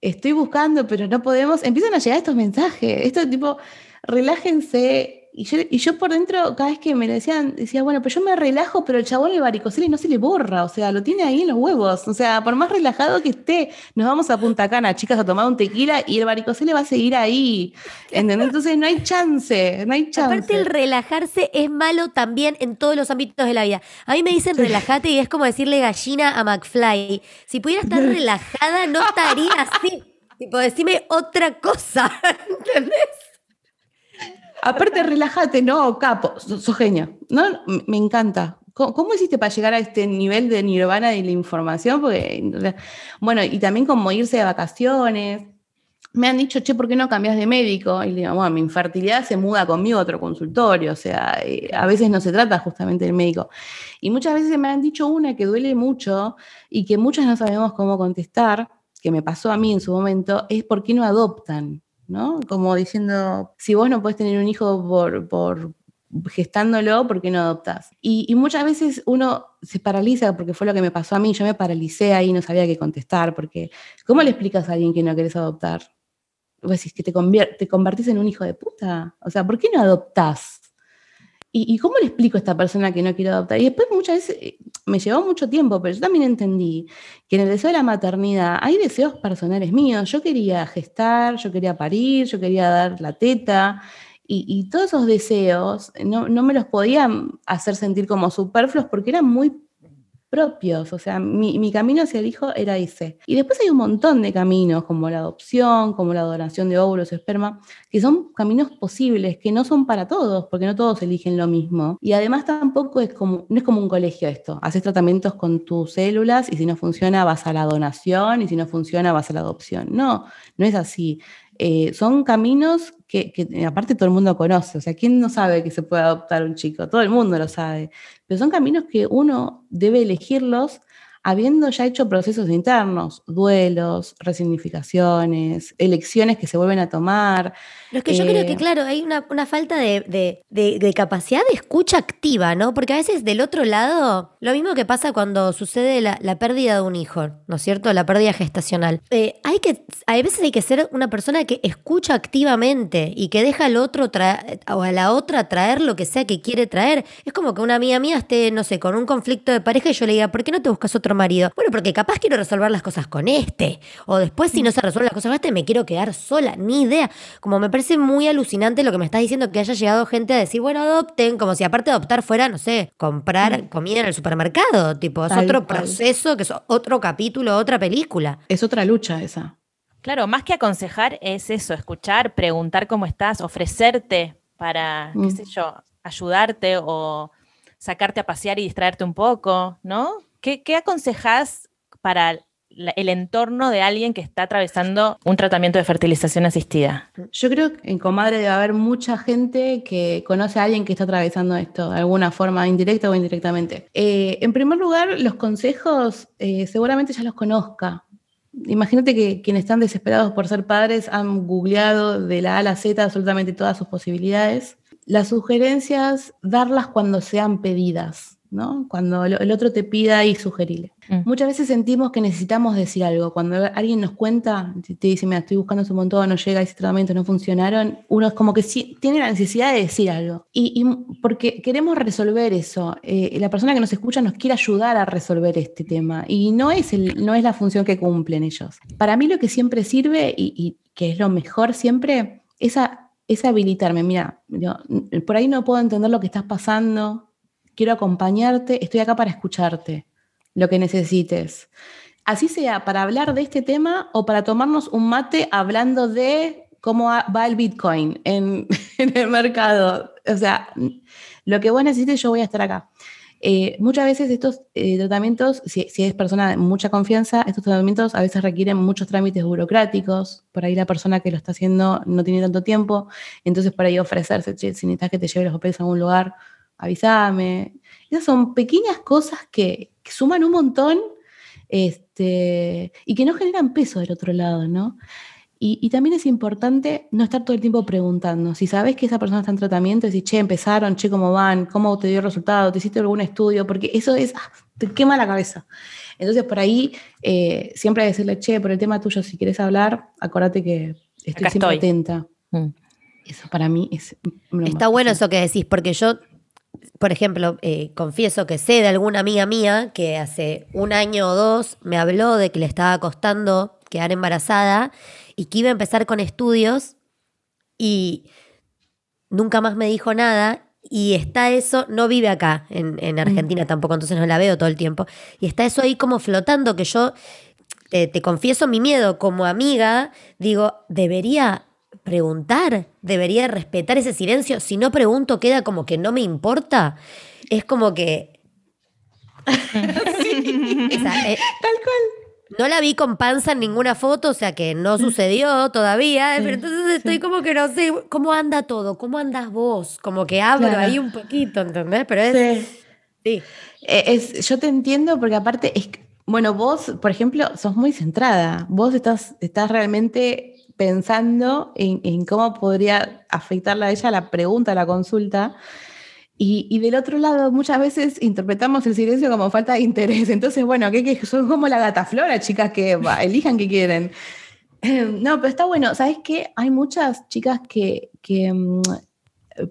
estoy buscando, pero no podemos, empiezan a llegar estos mensajes, esto tipo, relájense, y yo, y yo por dentro, cada vez que me lo decían, decía, bueno, pues yo me relajo, pero el chabón el varicocele no se le borra, o sea, lo tiene ahí en los huevos. O sea, por más relajado que esté, nos vamos a Punta Cana, chicas, a tomar un tequila y el varicocele va a seguir ahí. ¿Entendés? Entonces no hay chance, no hay chance. Aparte, el relajarse es malo también en todos los ámbitos de la vida. A mí me dicen relájate y es como decirle gallina a McFly. Si pudiera estar relajada, no estaría así. Tipo, decime otra cosa, [LAUGHS] ¿entendés? Aparte, relájate, no, capo, sos, genio. ¿no? Me encanta. ¿Cómo, hiciste para llegar a este nivel de nirvana y la información? Porque, bueno, y también como irse de vacaciones. Me han dicho, che, ¿por qué no cambias de médico? Y le digo, bueno, mi infertilidad se muda conmigo a otro consultorio, o sea, eh, a veces no se trata justamente del médico. Y muchas veces me han dicho una que duele mucho y que muchas no sabemos cómo contestar, que me pasó a mí en su momento, es por qué no adoptan. ¿No? Como diciendo, si vos no podés tener un hijo por, gestándolo, ¿por qué no adoptás? Y, muchas veces uno se paraliza, porque fue lo que me pasó a mí, yo me paralicé ahí, no sabía qué contestar, porque ¿cómo le explicas a alguien que no querés adoptar? Vos decís que te, te convertís en un hijo de puta. O sea, ¿por qué no adoptás? ¿Y, cómo le explico a esta persona que no quiere adoptar? Y después muchas veces, eh, me llevó mucho tiempo, pero yo también entendí que en el deseo de la maternidad hay deseos personales míos. Yo quería gestar, yo quería parir, yo quería dar la teta, y, todos esos deseos no, no, me los podían hacer sentir como superfluos porque eran muy propios, o sea, mi, camino hacia el hijo era ese. Y después hay un montón de caminos, como la adopción, como la donación de óvulos, esperma, que son caminos posibles, que no son para todos, porque no todos eligen lo mismo. Y además tampoco es como, no es como un colegio esto, haces tratamientos con tus células y si no funciona vas a la donación y si no funciona vas a la adopción. No, no es así. Eh, son caminos que, que, aparte todo el mundo conoce, o sea, ¿quién no sabe que se puede adoptar un chico? Todo el mundo lo sabe, pero son caminos que uno debe elegirlos habiendo ya hecho procesos internos, duelos, resignificaciones, elecciones que se vuelven a tomar. Pero es que yo creo que, eh, claro, hay una, falta de, capacidad de escucha activa, ¿no? Porque a veces del otro lado, lo mismo que pasa cuando sucede la, pérdida de un hijo, ¿no es cierto? La pérdida gestacional. Eh, hay que, a veces hay que ser una persona que escucha activamente y que deja al otro o a la otra traer lo que sea que quiere traer. Es como que una amiga mía esté, no sé, con un conflicto de pareja y yo le diga, ¿por qué no te buscas otro marido? Bueno, porque capaz quiero resolver las cosas con este. O después, si no se resuelven las cosas con este, me quiero quedar sola. Ni idea. Como me parece muy alucinante lo que me estás diciendo, que haya llegado gente a decir, bueno, adopten, como si aparte de adoptar fuera, no sé, comprar comida en el supermercado. Tipo, es otro proceso, que es otro capítulo, otra película. Es otra lucha esa. Claro, más que aconsejar es eso, escuchar, preguntar cómo estás, ofrecerte para, qué mm. sé yo, ayudarte o sacarte a pasear y distraerte un poco, ¿no? ¿Qué, qué aconsejas para el entorno de alguien que está atravesando un tratamiento de fertilización asistida? Yo creo que en Comadre debe haber mucha gente que conoce a alguien que está atravesando esto de alguna forma, indirecta o indirectamente. Eh, en primer lugar, los consejos eh, seguramente ya los conozca. Imagínate que quienes están desesperados por ser padres han googleado de la A a la Z absolutamente todas sus posibilidades. Las sugerencias, darlas cuando sean pedidas cuando el otro te pida y sugerirle. Mm. Muchas veces sentimos que necesitamos decir algo. Cuando alguien nos cuenta, te dice, mira, estoy buscando un montón, no llega, ese tratamiento no funcionaron, uno es como que sí, tiene la necesidad de decir algo. Y, porque queremos resolver eso. Eh, la persona que nos escucha nos quiere ayudar a resolver este tema. Y no es, el, no es la función que cumplen ellos. Para mí lo que siempre sirve y, y que es lo mejor siempre es a es habilitarme. Mira, por ahí no puedo entender lo que estás pasando, quiero acompañarte, estoy acá para escucharte, lo que necesites. Así sea para hablar de este tema o para tomarnos un mate hablando de cómo va el Bitcoin [LAUGHS] en, el mercado. O sea, lo que vos necesites, yo voy a estar acá. Eh, muchas veces estos eh, tratamientos, si, si, es persona de mucha confianza, estos tratamientos a veces requieren muchos trámites burocráticos. Por ahí la persona que lo está haciendo no tiene tanto tiempo. Entonces, por ahí ofrecerse, si necesitas que te lleve los papeles a algún lugar, avísame. Esas son pequeñas cosas que, suman un montón este, y que no generan peso del otro lado, ¿no? Y, también es importante no estar todo el tiempo preguntando. Si sabes que esa persona está en tratamiento, decir, che, empezaron, che, cómo van, cómo te dio el resultado, te hiciste algún estudio, porque eso es, ah, te quema la cabeza. Entonces, por ahí, eh, siempre hay que decirle, che, por el tema tuyo, si quieres hablar, acuérdate que estoy siempre atenta. Mm. Eso para mí es... Está bueno eso que decís, porque yo por ejemplo, eh, confieso que sé de alguna amiga mía que hace un año o dos me habló de que le estaba costando quedar embarazada y que iba a empezar con estudios y nunca más me dijo nada. Y está eso, no vive acá en, en Argentina tampoco, entonces no la veo todo el tiempo. Y está eso ahí como flotando que yo, eh, te confieso mi miedo como amiga, digo, debería preguntar, debería respetar ese silencio. Si no pregunto, queda como que no me importa. Es como que. [LAUGHS] Eh, Tal cual. No la vi con panza en ninguna foto, o sea que no sucedió todavía, pero entonces estoy como que no sé cómo anda todo, cómo andas vos, como que abro ahí un poquito, ¿entendés? Pero es. Sí. Eh, es, yo te entiendo porque aparte es. Bueno, vos, por ejemplo, sos muy centrada. Vos estás, estás realmente pensando en, cómo podría afectarla a ella la pregunta, la consulta. Y, del otro lado, muchas veces interpretamos el silencio como falta de interés. Entonces, bueno, que, son como la gata flora, chicas que elijan qué quieren. [CLEARS THROAT] No, pero está bueno. ¿Sabes qué? Hay muchas chicas que, mm,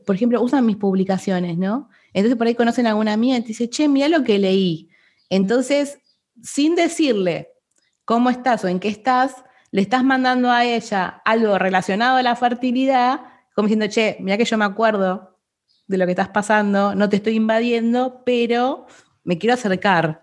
por ejemplo, usan mis publicaciones, ¿no? Entonces por ahí conocen a alguna mía y te dice, che, mira lo que leí. Entonces, sin decirle cómo estás o en qué estás, le estás mandando a ella algo relacionado a la fertilidad, como diciendo, che, mira que yo me acuerdo de lo que estás pasando, no te estoy invadiendo, pero me quiero acercar,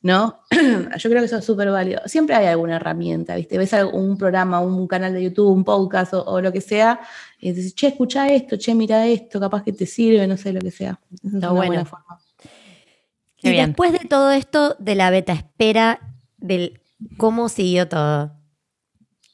¿no? [CLEARS THROAT] yo creo que eso es súper válido. Siempre hay alguna herramienta, ¿viste? Ves algún programa, un canal de YouTube, un podcast o, lo que sea, y dices, che, escucha esto, che, mira esto, capaz que te sirve, no sé, lo que sea. es una buena forma. y después de todo esto de la beta espera, del cómo siguió todo.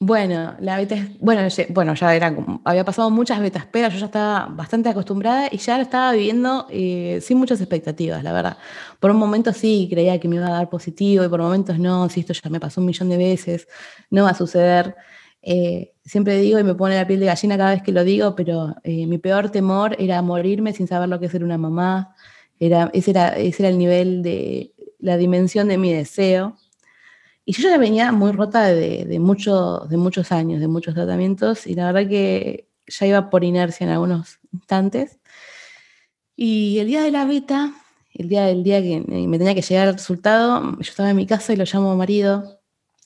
Bueno, la beta, bueno, bueno, ya era, había pasado muchas betas pero yo ya estaba bastante acostumbrada y ya lo estaba viviendo eh, sin muchas expectativas, la verdad. Por un momento sí creía que me iba a dar positivo y por momentos no, si esto ya me pasó un millón de veces, no va a suceder. Eh, siempre digo y me pone la piel de gallina cada vez que lo digo, pero eh, mi peor temor era morirme sin saber lo que es ser una mamá. Era, ese, era, ese era el nivel de la dimensión de mi deseo. Y yo ya venía muy rota de, de, mucho, de muchos años, de muchos tratamientos, y la verdad que ya iba por inercia en algunos instantes. Y el día de la beta, el día del día que me tenía que llegar el resultado, yo estaba en mi casa y lo llamo a marido.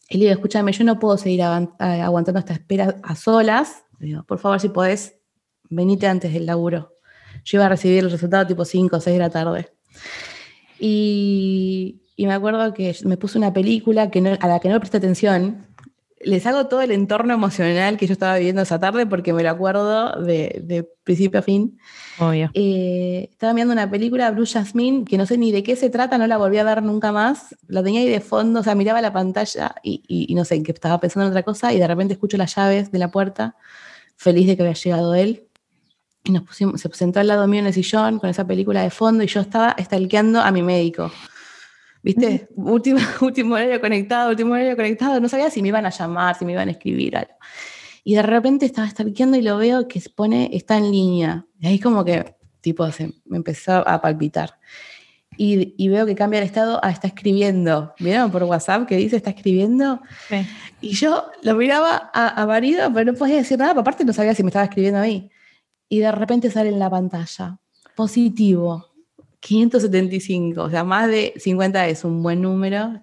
Y le digo, escúchame, yo no puedo seguir aguantando esta espera a solas. Digo, por favor, si podés, venite antes del laburo. Yo iba a recibir el resultado tipo 5 o 6 de la tarde. Y y me acuerdo que me puse una película que a la que no presté atención. Les hago todo el entorno emocional que yo estaba viviendo esa tarde porque me lo acuerdo de, principio a fin. Obvio. Eh, estaba viendo una película, Blue Jasmine, que no sé ni de qué se trata, no la volví a ver nunca más. La tenía ahí de fondo, o sea, miraba la pantalla y, y, no sé, que estaba pensando en otra cosa y de repente escucho las llaves de la puerta, feliz de que había llegado él. Y nos pusimos, se sentó al lado mío en el sillón con esa película de fondo y yo estaba stalkeando a mi médico. ¿Viste? último, [LAUGHS] último horario conectado, último horario conectado. No sabía si me iban a llamar, si me iban a escribir algo. Y de repente estaba stalkeando y lo veo que se pone, está en línea. Y ahí como que, tipo, se me empezó a palpitar. Y, y, veo que cambia el estado a está escribiendo. ¿Vieron por WhatsApp que dice está escribiendo? Y yo lo miraba a, a, marido, pero no podía decir nada, aparte no sabía si me estaba escribiendo a mí. Y de repente sale en la pantalla, positivo, 575, o sea, más de 50 es un buen número.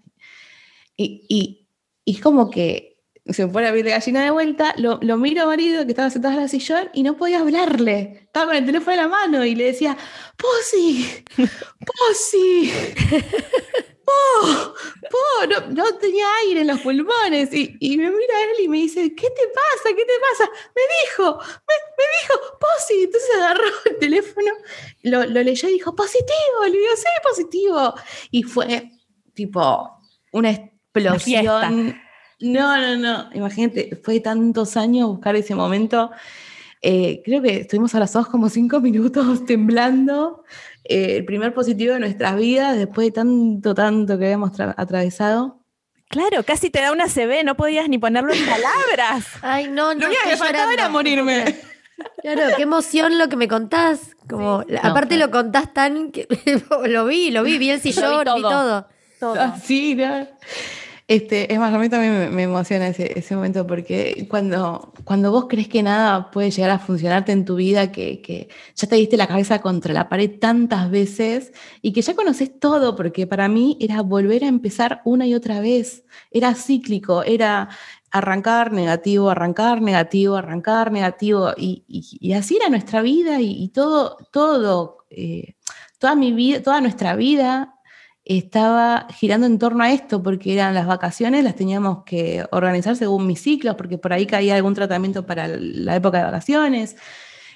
Y, y, y es como que se me pone a abrir de gallina de vuelta, lo, lo miro a marido que estaba sentado en la sillón y no podía hablarle. Estaba con el teléfono en la mano y le decía, Posi, [LAUGHS] Posi, [LAUGHS] Po, Po, no, no tenía aire en los pulmones. Y, y me mira él y me dice, ¿qué te pasa? ¿Qué te pasa? Me dijo, me, me dijo, Posi. Entonces agarró [LAUGHS] el teléfono, lo, lo leyó y dijo, positivo. Le digo, sí, positivo. Y fue tipo una explosión. No, no, no. Imagínate, fue tantos años buscar ese momento. Eh, creo que estuvimos abrazados como cinco minutos [LAUGHS] temblando. Eh, el primer positivo de nuestras vidas después de tanto, tanto que habíamos atravesado. Claro, casi te da una CB, no podías ni ponerlo en palabras. [LAUGHS] Ay, no, no. Lo único que faltaba era morirme. Claro, qué emoción lo que me contás. Como, aparte lo contás tan que [LAUGHS] lo vi, lo vi, vi el sillón, vi todo. todo. Ah, sí, ¿no? Este, es más, a mí también me, emociona ese, momento porque cuando, cuando vos crees que nada puede llegar a funcionarte en tu vida, que, ya te diste la cabeza contra la pared tantas veces y que ya conoces todo, porque para mí era volver a empezar una y otra vez, era cíclico, era arrancar negativo, arrancar negativo, arrancar negativo, y, así era nuestra vida y, y todo, todo, eh, toda mi vida, toda nuestra vida estaba girando en torno a esto, porque eran las vacaciones, las teníamos que organizar según mis ciclos, porque por ahí caía algún tratamiento para la época de vacaciones,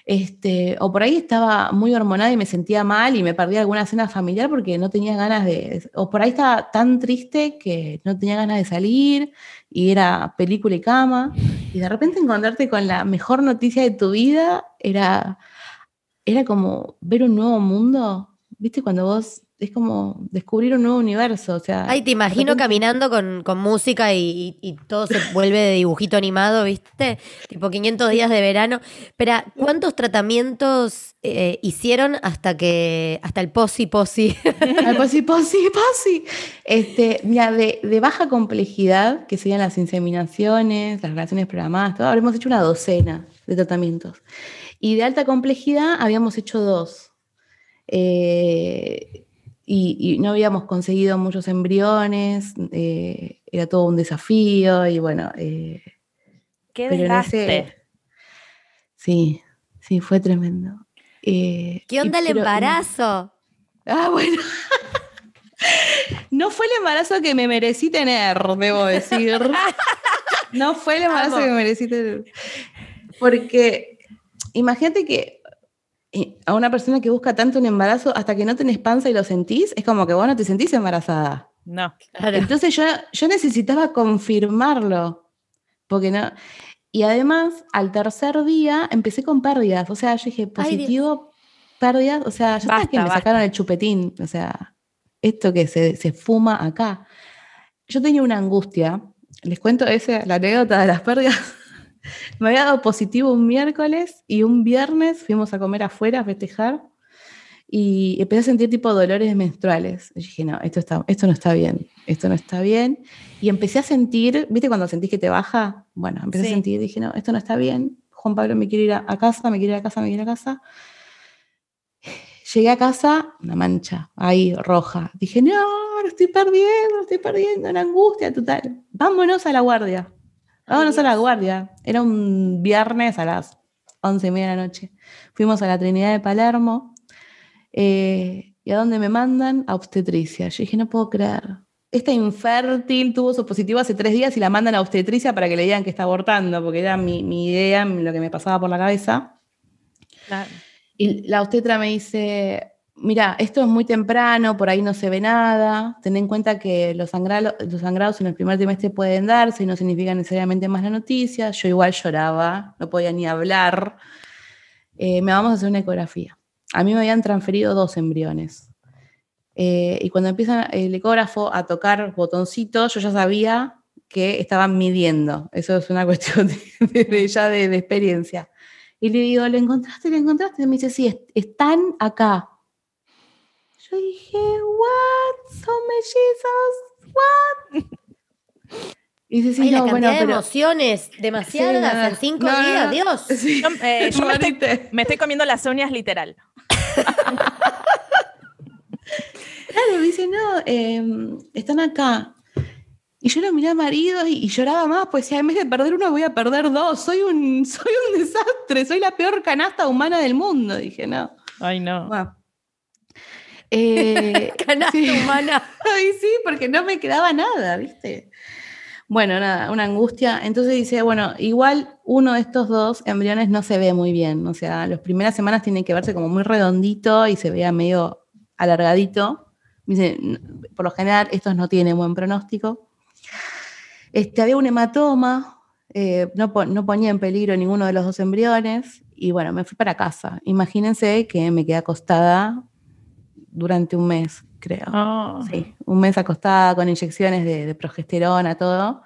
este, o por ahí estaba muy hormonada y me sentía mal y me perdía alguna cena familiar porque no tenía ganas de, o por ahí estaba tan triste que no tenía ganas de salir y era película y cama, y de repente encontrarte con la mejor noticia de tu vida era, era como ver un nuevo mundo, ¿viste? Cuando vos es como descubrir un nuevo universo. O sea, Ay, te imagino repente... caminando con, con música y, y, todo se vuelve de dibujito animado, ¿viste? Tipo 500 días de verano. Pero, ¿cuántos tratamientos eh, hicieron hasta que hasta el posi posi? [LAUGHS] el posi posi posi. Este, mira, de, de, baja complejidad, que serían las inseminaciones, las relaciones programadas, todo, habremos hecho una docena de tratamientos. Y de alta complejidad habíamos hecho dos. Eh, y, y, no habíamos conseguido muchos embriones, eh, era todo un desafío y bueno. Eh, ¡Qué desgaste! Ese, sí, sí, fue tremendo. Eh, ¿Qué onda y, el embarazo? ah, bueno. [LAUGHS] no fue el embarazo que me merecí tener, debo decir. [LAUGHS] no fue el embarazo Vamos. que me merecí tener. Porque imagínate que a una persona que busca tanto un embarazo hasta que no tenés panza y lo sentís, es como que vos no te sentís embarazada. No. Claro. Entonces yo, yo necesitaba confirmarlo. Porque no. Y además, al tercer día empecé con pérdidas. O sea, yo dije, positivo, Ay, pérdidas. O sea, ya sabes que me basta. sacaron el chupetín. O sea, esto que se, se fuma acá. Yo tenía una angustia. Les cuento esa, la anécdota de las pérdidas. [LAUGHS] Me había dado positivo un miércoles y un viernes fuimos a comer afuera a festejar y empecé a sentir tipo dolores menstruales. Y dije, no, esto, está, esto no está bien, esto no está bien. Y empecé a sentir, ¿viste cuando sentís que te baja? Bueno, empecé sí. a sentir, dije, no, esto no está bien. Juan Pablo me quiere ir a, a casa, me quiere ir a casa, me quiere ir a casa. [SIGHS] Llegué a casa, una mancha ahí roja. Dije, no, lo estoy perdiendo, lo estoy perdiendo, una angustia total. Vámonos a la guardia. Vámonos a la guardia. Era un viernes a las once y media de la noche. Fuimos a la Trinidad de Palermo. Eh, ¿Y a dónde me mandan? A obstetricia. Yo dije, no puedo creer. Esta infértil tuvo su positivo hace tres días y la mandan a obstetricia para que le digan que está abortando, porque era mi, mi idea, lo que me pasaba por la cabeza. Claro. Y la obstetra me dice, mira, esto es muy temprano, por ahí no se ve nada, ten en cuenta que los, sangrado, los sangrados en el primer trimestre pueden darse y no significa necesariamente más la noticia. Yo igual lloraba, no podía ni hablar. Eh, me vamos a hacer una ecografía. A mí me habían transferido dos embriones. Eh, y cuando empieza el ecógrafo a tocar botoncitos, yo ya sabía que estaban midiendo. Eso es una [LAUGHS] cuestión de, ya de, experiencia. Y le digo, ¿lo encontraste? ¿Lo encontraste? Y me dice, sí, están acá. Yo dije, what? Son mellizos, what? [LAUGHS] Y dice, sí, Ay, no, la cantidad bueno, pero... de emociones, demasiadas sí, en cinco no, días, no, Dios. [LAUGHS] Sí. Yo, eh, yo me, estoy, me, estoy, comiendo las uñas literal. [LAUGHS] claro, dice, no, eh, están acá. Y yo lo miré a marido y, lloraba más, pues decía, en vez de perder uno voy a perder dos, soy un, soy un desastre, soy la peor canasta humana del mundo, dije, no. Ay, no. Eh, [LAUGHS] canasta humana. [LAUGHS] Ay, sí, porque no me quedaba nada, ¿viste? Bueno, nada, una angustia. Entonces dice, bueno, igual uno de estos dos embriones no se ve muy bien. O sea, las primeras semanas tienen que verse como muy redondito y se vea medio alargadito. Dice, por lo general, estos no tienen buen pronóstico. Este, había un hematoma, eh, no, ponía en peligro ninguno de los dos embriones. Y bueno, me fui para casa. Imagínense que me quedé acostada durante un mes creo. Ah. Sí, un mes acostada con inyecciones de, progesterona, todo.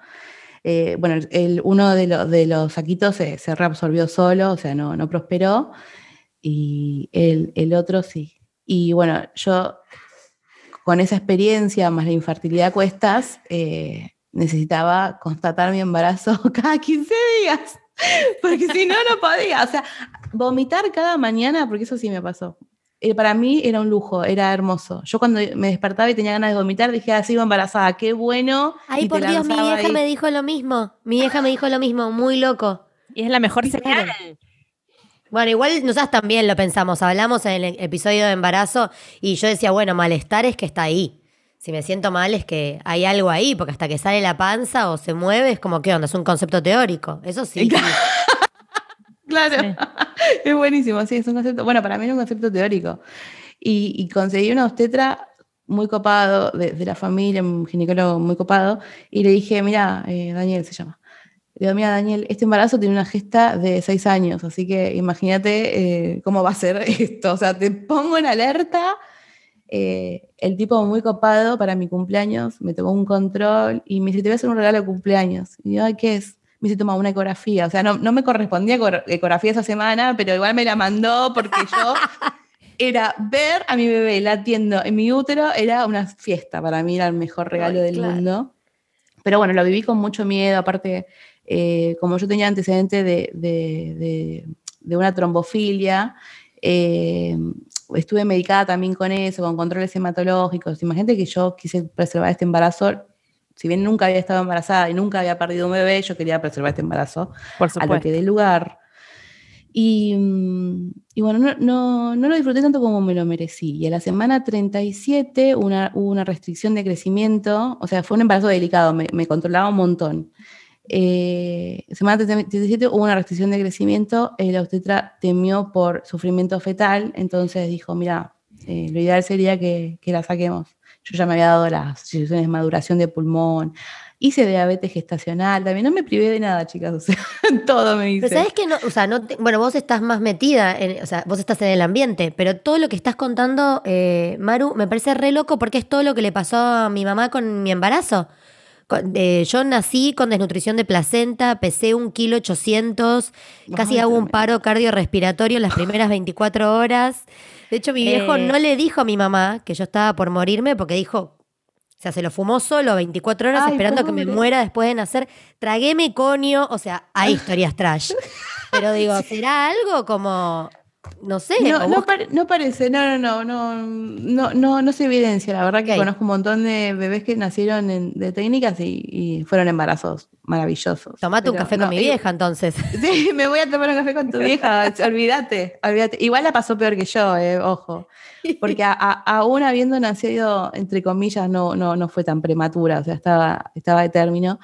Eh, bueno, el, uno de, de, los saquitos se, reabsorbió solo, o sea, no, no prosperó, y el, el, otro sí. Y bueno, yo con esa experiencia más la infertilidad a cuestas, eh, necesitaba constatar mi embarazo [LAUGHS] cada 15 días, [LAUGHS] porque si no, no podía. O sea, vomitar cada mañana, porque eso sí me pasó. Eh, para mí era un lujo, era hermoso. Yo cuando me despertaba y tenía ganas de vomitar, dije, ah, sigo embarazada, qué bueno. Ay, por Dios, mi vieja me dijo lo mismo. Mi vieja me dijo lo mismo, muy loco. Y es la mejor señal. Bueno, igual nosotras también lo pensamos. Hablamos en el episodio de embarazo y yo decía, bueno, malestar es que está ahí. Si me siento mal es que hay algo ahí, porque hasta que sale la panza o se mueve es como, ¿qué onda? Es un concepto teórico. Eso sí. Claro, [LAUGHS] es buenísimo, sí, es un concepto, bueno, para mí es un concepto teórico. Y, conseguí una obstetra muy copado, de, la familia, un ginecólogo muy copado, y le dije, mira, eh, Daniel se llama. Le digo, mira, Daniel, este embarazo tiene una gesta de seis años, así que imagínate eh, cómo va a ser [LAUGHS] esto. O sea, te pongo en alerta. Eh, el tipo muy copado para mi cumpleaños me tomó un control y me dice, te voy a hacer un regalo de cumpleaños. Y yo, ¿qué es? Me hice tomar una ecografía. O sea, no, no me correspondía ecografía esa semana, pero igual me la mandó porque yo [LAUGHS] era ver a mi bebé latiendo en mi útero, era una fiesta para mí, era el mejor regalo del mundo. Pero bueno, lo viví con mucho miedo, aparte, eh, como yo tenía antecedentes de, de, de, una trombofilia, eh, estuve medicada también con eso, con controles hematológicos. Imagínate que yo quise preservar este embarazo si bien nunca había estado embarazada y nunca había perdido un bebé, yo quería preservar este embarazo Por a lo que dé lugar. Y, bueno, no, no, lo disfruté tanto como me lo merecí. Y a la semana 37 una, hubo una restricción de crecimiento, o sea, fue un embarazo delicado, me, controlaba un montón. Eh, semana 37 hubo una restricción de crecimiento, la obstetra temió por sufrimiento fetal, entonces dijo, mira, eh, lo ideal sería que, que la saquemos. Yo ya me había dado las situaciones de maduración de pulmón, hice diabetes gestacional, también no me privé de nada, chicas, o sea, [LAUGHS] todo me hice. Pero sabes que no, o sea, no bueno, vos estás más metida, en, o sea, vos estás en el ambiente, pero todo lo que estás contando, eh, Maru, me parece re loco porque es todo lo que le pasó a mi mamá con mi embarazo. Eh, yo nací con desnutrición de placenta, pesé un kilo ochocientos, casi hago un paro cardiorrespiratorio en las primeras 24 horas. De hecho, mi viejo no le dijo a mi mamá que yo estaba por morirme porque dijo, o sea, se lo fumó solo 24 horas esperando que me muera después de nacer. Tragué meconio, o sea, hay [LAUGHS] historias trash. Pero digo, ¿será algo como no sé. No, no, parece, no, no, no, no, no, no, se evidencia. La verdad que conozco un montón de bebés que nacieron de técnicas y, fueron embarazos maravillosos. Tomate un café con mi vieja entonces. [LAUGHS] Sí, me voy a tomar un café con tu vieja, [LAUGHS] olvídate, olvídate. Igual la pasó peor que yo, eh, ojo. Porque aún habiendo nacido, entre comillas, no, no, no fue tan prematura, o sea, estaba, estaba de término.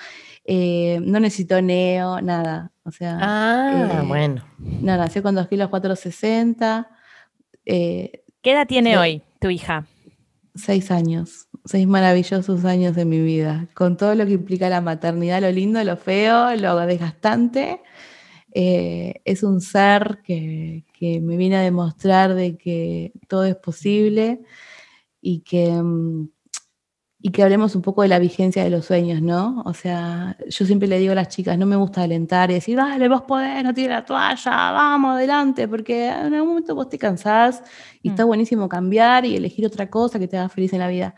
Eh, no necesitó neo, nada. O sea. Ah, eh, bueno. No, nació con 2 kilos 460. Eh, ¿Qué edad tiene hoy tu hija? Seis años. Seis maravillosos años de mi vida. Con todo lo que implica la maternidad, lo lindo, lo feo, lo desgastante. es un ser que, que, me viene a demostrar de que todo es posible y que mm, y que hablemos un poco de la vigencia de los sueños, ¿no? O sea, yo siempre le digo a las chicas, no me gusta alentar y decir, dale, vos podés, no tires la toalla, vamos, adelante, porque en algún momento vos te cansás y está mm. buenísimo cambiar y elegir otra cosa que te haga feliz en la vida.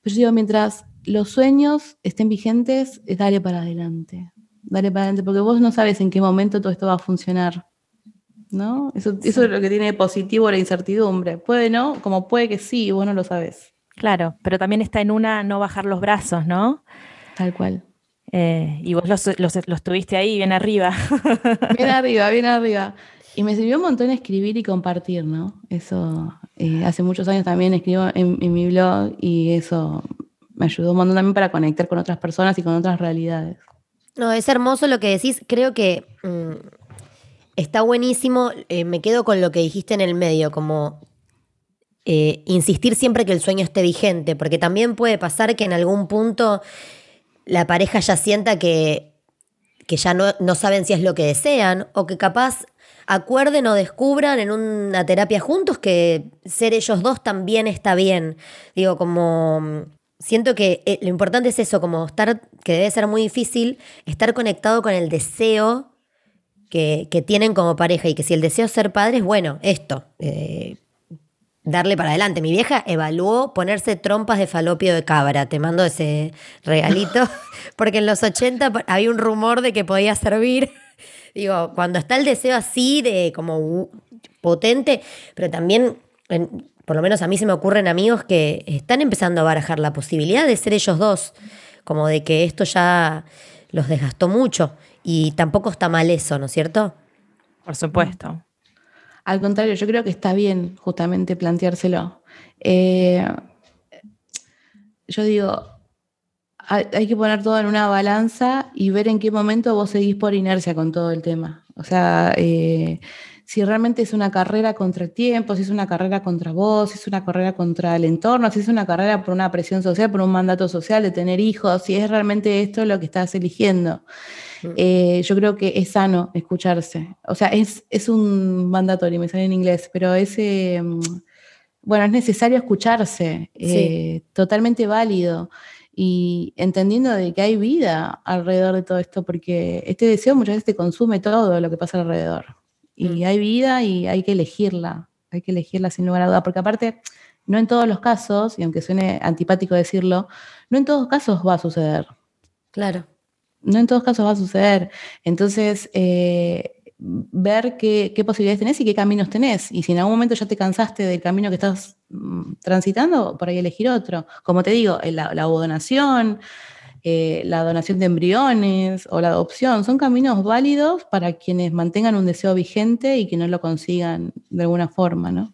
Pero yo digo, mientras los sueños estén vigentes, es dale para adelante, dale para adelante, porque vos no sabes en qué momento todo esto va a funcionar. ¿No? Eso, eso es lo que tiene positivo la incertidumbre. Puede no, como puede que sí, vos no lo sabes. Claro, pero también está en una no bajar los brazos, ¿no? Tal cual. Eh, y vos los, los, tuviste ahí, bien arriba. [LAUGHS] Bien arriba, bien arriba. Y me sirvió un montón escribir y compartir, ¿no? Eso, eh, hace muchos años también escribo en, mi blog y eso me ayudó un montón también para conectar con otras personas y con otras realidades. No, es hermoso lo que decís. Creo que mm, está buenísimo. Eh, me quedo con lo que dijiste en el medio, como eh, insistir siempre que el sueño esté vigente, porque también puede pasar que en algún punto la pareja ya sienta que, que ya no, saben si es lo que desean o que capaz acuerden o descubran en una terapia juntos que ser ellos dos también está bien. Digo, como siento que eh, lo importante es eso, como estar, que debe ser muy difícil, estar conectado con el deseo que, tienen como pareja y que si el deseo es ser padres, bueno, esto, eh, darle para adelante. Mi vieja evaluó ponerse trompas de falopio de cabra, te mando ese regalito, [LAUGHS] porque en los 80 había un rumor de que podía servir. [LAUGHS] Digo, cuando está el deseo así de como potente, pero también, por lo menos a mí se me ocurren amigos que están empezando a barajar la posibilidad de ser ellos dos, como de que esto ya los desgastó mucho y tampoco está mal eso, ¿no es cierto? Por supuesto. Al contrario, yo creo que está bien justamente planteárselo. Eh, yo digo, hay, que poner todo en una balanza y ver en qué momento vos seguís por inercia con todo el tema. O sea, eh, si realmente es una carrera contra el tiempo, si es una carrera contra vos, si es una carrera contra el entorno, si es una carrera por una presión social, por un mandato social de tener hijos, si es realmente esto lo que estás eligiendo. Eh, yo creo que es sano escucharse. O sea, es, es un mandatorio, me sale en inglés, pero es, em, bueno, es necesario escucharse, eh, totalmente válido y entendiendo de que hay vida alrededor de todo esto, porque este deseo muchas veces te consume todo lo que pasa alrededor. Y mm. hay vida y hay que elegirla, hay que elegirla sin lugar a duda, porque aparte, no en todos los casos, y aunque suene antipático decirlo, no en todos los casos va a suceder. Claro. No en todos casos va a suceder. Entonces, eh, ver qué, posibilidades tenés y qué caminos tenés. Y si en algún momento ya te cansaste del camino que estás mm, transitando, por ahí elegir otro. Como te digo, la, la donación, eh, la donación de embriones o la adopción, son caminos válidos para quienes mantengan un deseo vigente y que no lo consigan de alguna forma, ¿no?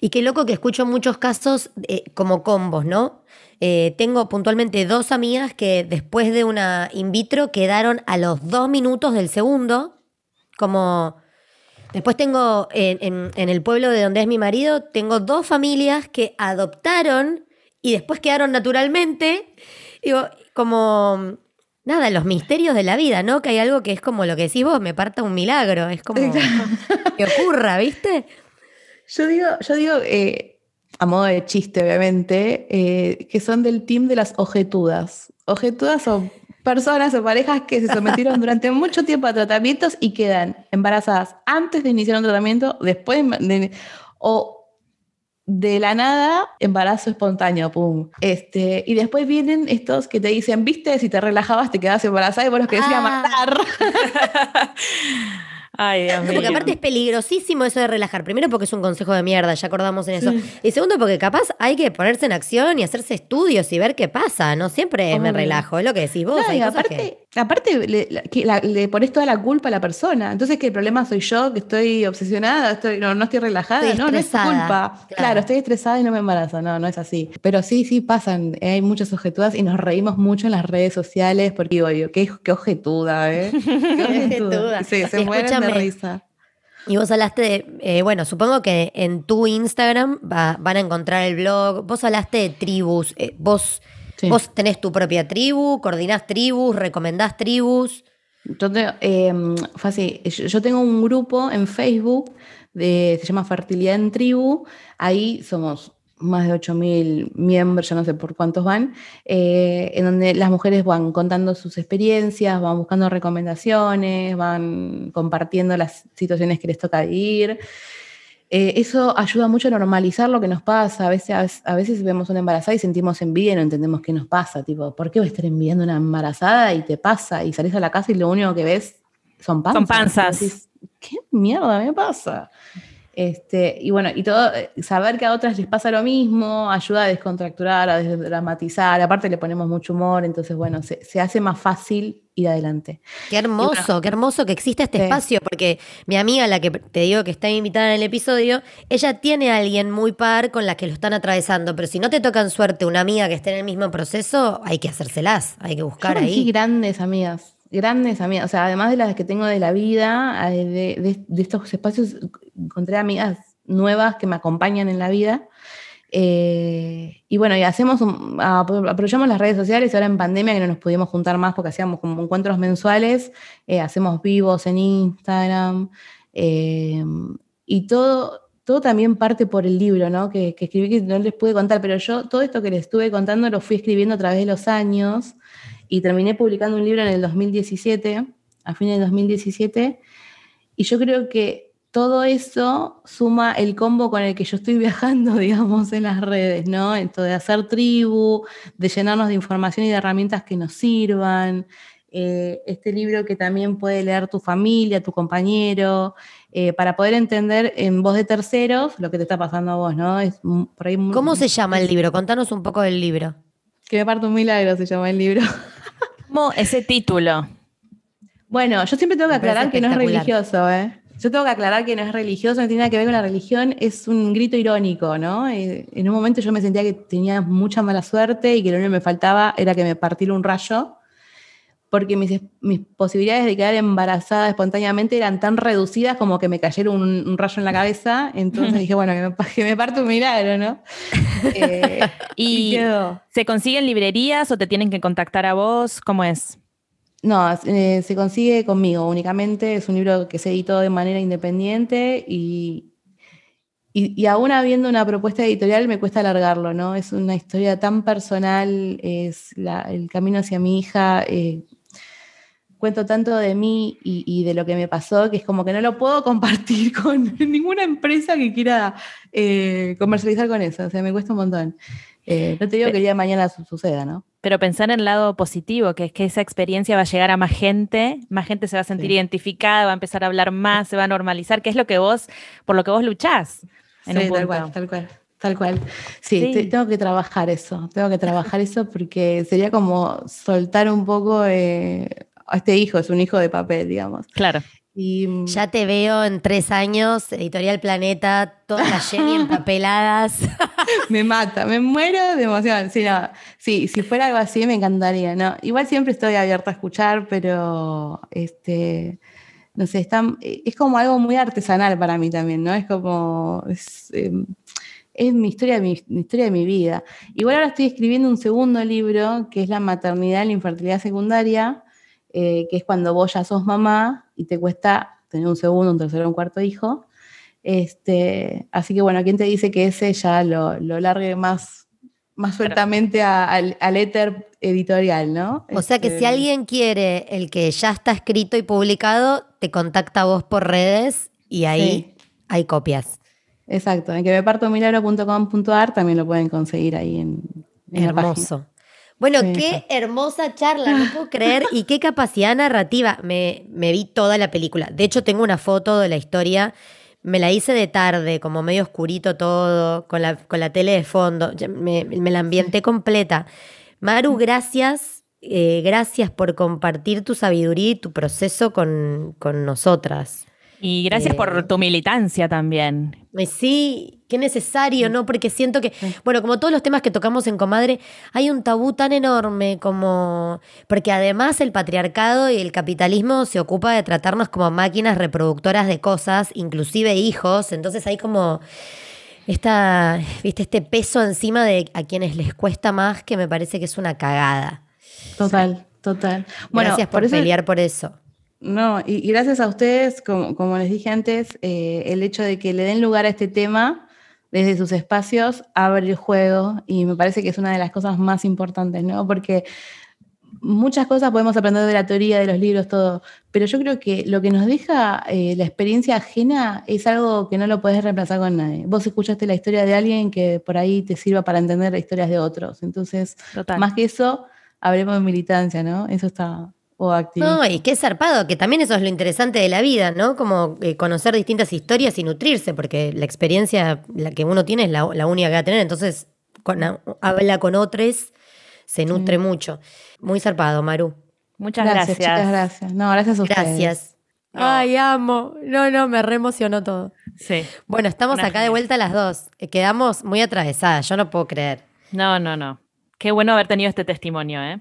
Y qué loco que escucho muchos casos eh, como combos, ¿no? Eh, tengo puntualmente dos amigas que después de una in vitro quedaron a los dos minutos del segundo como. Después tengo en, el pueblo de donde es mi marido, tengo dos familias que adoptaron y después quedaron naturalmente. Digo, como. Nada, los misterios de la vida, ¿no? Que hay algo que es como lo que decís vos, me parta un milagro. Es como que ocurra, ¿viste? Yo digo, yo digo, eh, a modo de chiste, obviamente, eh, que son del team de las ojetudas. Ojetudas son personas o parejas que se sometieron [LAUGHS] durante mucho tiempo a tratamientos y quedan embarazadas antes de iniciar un tratamiento, después de, o de la nada, embarazo espontáneo, pum. Este, y después vienen estos que te dicen, viste, si te relajabas te quedas embarazada y vos los querés ir a ah. matar. [LAUGHS] Ay, Dios mío. Porque aparte es peligrosísimo eso de relajar. Primero porque es un consejo de mierda, ya acordamos en eso. Y segundo porque capaz hay que ponerse en acción y hacerse estudios y ver qué pasa. No siempre me relajo, es lo que decís vos. aparte, aparte le, pones toda la culpa a la persona. Entonces que el problema soy yo, que estoy obsesionada, estoy, no, no estoy relajada. no, no es culpa. Claro. estoy estresada y no me embarazo. No, no es así. Pero sí, sí pasan. Hay muchas objetudas y nos reímos mucho en las redes sociales porque digo yo, qué, qué objetuda, ¿eh? [LAUGHS] Qué objetuda. Sí, se mueren y vos hablaste de, eh, bueno, supongo que en tu Instagram van a encontrar el blog. Vos hablaste de tribus. Eh, vos, vos tenés tu propia tribu, coordinás tribus, recomendás tribus. Yo, em, yo tengo un grupo en Facebook, de, se llama Fertilidad en Tribu. Ahí somos más de 8.000 miembros, ya no sé por cuántos van, eh, en donde las mujeres van contando sus experiencias, van buscando recomendaciones, van compartiendo las situaciones que les toca vivir. Eh, eso ayuda mucho a normalizar lo que nos pasa. A veces, a, veces vemos una embarazada y sentimos envidia y no entendemos qué nos pasa. Tipo, ¿por qué voy a estar enviando una embarazada y te pasa? Y salís a la casa y lo único que ves son panzas. Son panzas. ¿Qué mierda me pasa? Este, y bueno, y todo, eh, saber que a otras les pasa lo mismo, ayuda a descontracturar, a desdramatizar, aparte le ponemos mucho humor, entonces bueno, se, se hace más fácil ir adelante. Qué hermoso, qué hermoso que exista este espacio, porque mi amiga, la que te digo que está invitada en el episodio, ella tiene a alguien muy par con la que lo están atravesando, pero si no te tocan suerte una amiga que esté en el mismo proceso, hay que hacérselas, hay que buscar Yo ahí. grandes amigas, grandes amigas, o sea, además de las que tengo de la vida, eh, de, de estos espacios, encontré amigas nuevas que me acompañan en la vida. Eh, y bueno, y hacemos aprovechamos las redes sociales, ahora en pandemia que no nos pudimos juntar más porque hacíamos como encuentros mensuales, eh, hacemos vivos en Instagram, y todo, todo también parte por el libro, ¿no? Que, escribí que no les pude contar, pero yo todo esto que les estuve contando lo fui escribiendo a través de los años y terminé publicando un libro en el 2017, a fines del 2017, y yo creo que todo eso suma el combo con el que yo estoy [LAUGHS] viajando, digamos, en las redes, ¿no? Esto de hacer tribu, de llenarnos de información y de herramientas que nos sirvan. Eh, este libro que también puede leer tu familia, tu compañero, eh, para poder entender en voz de terceros lo que te está pasando a vos, ¿no? Es por ahí ¿Cómo se llama el libro? Contanos un poco del libro. Que me parto un milagro se llama el libro. ¿Cómo ese título? Bueno, yo siempre tengo que aclarar que no es religioso, ¿eh? Yo tengo que aclarar que no es religioso, no tiene nada que ver con la religión, es un grito irónico, ¿no? Eh, en un momento yo me sentía que tenía mucha mala suerte y que lo único que me faltaba era que me partiera un rayo, porque mis, mis posibilidades de quedar embarazada espontáneamente eran tan reducidas como que me cayera un, rayo en la cabeza, entonces [LAUGHS] dije, bueno, que me, que me parte un milagro, ¿no? [LAUGHS] Eh, ¿Y, ¿Y se consiguen librerías o te tienen que contactar a vos? ¿Cómo es? No, eh, se consigue conmigo únicamente. Es un libro que se editó de manera independiente y, y, aún habiendo una propuesta editorial me cuesta alargarlo, ¿no? Es una historia tan personal, es el camino hacia mi hija. Eh, cuento tanto de mí y, de lo que me pasó que es como que no lo puedo compartir [LAUGHS] con ninguna empresa que quiera eh, comercializar con eso. O sea, me cuesta un montón. no te digo que el día de mañana suceda, ¿no? pero pensar en el lado positivo, que es que esa experiencia va a llegar a más gente, más gente se va a sentir identificada, va a empezar a hablar más, se va a normalizar, que es lo que vos, por lo que vos luchás. En sí, tal cual, tal cual. Tal cual. Sí, tengo que trabajar eso, tengo que trabajar eso porque sería como soltar un poco eh, este hijo, es un hijo de papel, digamos. Claro. Ya te veo en tres años, Editorial Planeta, todas las Jenny empapeladas. [LAUGHS] me mata, me muero de emoción. Sí, si fuera algo así me encantaría. ¿no? Igual siempre estoy abierta a escuchar, pero este, no sé, es como algo muy artesanal para mí también, ¿no? Es como. Es, em, mi historia, mi, historia de mi vida. Igual ahora estoy escribiendo un segundo libro, que es La maternidad y la infertilidad secundaria, eh, que es cuando vos ya sos mamá y te cuesta tener un segundo, un tercero, un cuarto hijo. Este, así que bueno, ¿quién te dice que ese ya lo, lo largue más, más sueltamente al, al, éter editorial, ¿no? O sea que si este, alguien quiere el que ya está escrito y publicado, te contacta a vos por redes y ahí hay copias. Exacto, en que me parto milagro.com.ar también lo pueden conseguir ahí en, en Hermoso. Bueno, qué hermosa charla, no puedo creer, y qué capacidad narrativa. Me, me vi toda la película. De hecho, tengo una foto de la historia. Me la hice de tarde, como medio oscurito todo, con la, con la tele de fondo. Me, la ambienté completa. Maru, gracias. Eh, gracias por compartir tu sabiduría y tu proceso con, con nosotras. Y gracias por eh, tu militancia también. Sí, qué necesario, ¿no? Porque siento que, bueno, como todos los temas que tocamos en Comadre, hay un tabú tan enorme como... Porque además el patriarcado y el capitalismo se ocupa de tratarnos como máquinas reproductoras de cosas, inclusive hijos, entonces hay como esta, ¿viste? este peso encima de a quienes les cuesta más que me parece que es una cagada. Total, total. Bueno, Gracias por, pelear por eso. No, y, gracias a ustedes, como, les dije antes, eh, el hecho de que le den lugar a este tema desde sus espacios abre el juego y me parece que es una de las cosas más importantes, ¿no? Porque muchas cosas podemos aprender de la teoría, de los libros, todo, pero yo creo que lo que nos deja eh, la experiencia ajena es algo que no lo puedes reemplazar con nadie. Vos escuchaste la historia de alguien que por ahí te sirva para entender las historias de otros. Entonces, más que eso, hablemos de militancia, ¿no? Eso está, o activista. No, y qué zarpado, que también eso es lo interesante de la vida, ¿no? Como eh, conocer distintas historias y nutrirse, porque la experiencia, la que uno tiene es la, la única que va a tener, entonces con- habla con otros, se nutre mucho. Muy zarpado, Maru. Muchas gracias, gracias. chicas, gracias. No, gracias a ustedes. Gracias. No. Ay, amo. No, no, me reemocionó todo. Sí. Bueno, estamos Una acá de vuelta las dos. Eh, Quedamos muy atravesadas, yo no puedo creer. No, no, no. Qué bueno haber tenido este testimonio, ¿eh?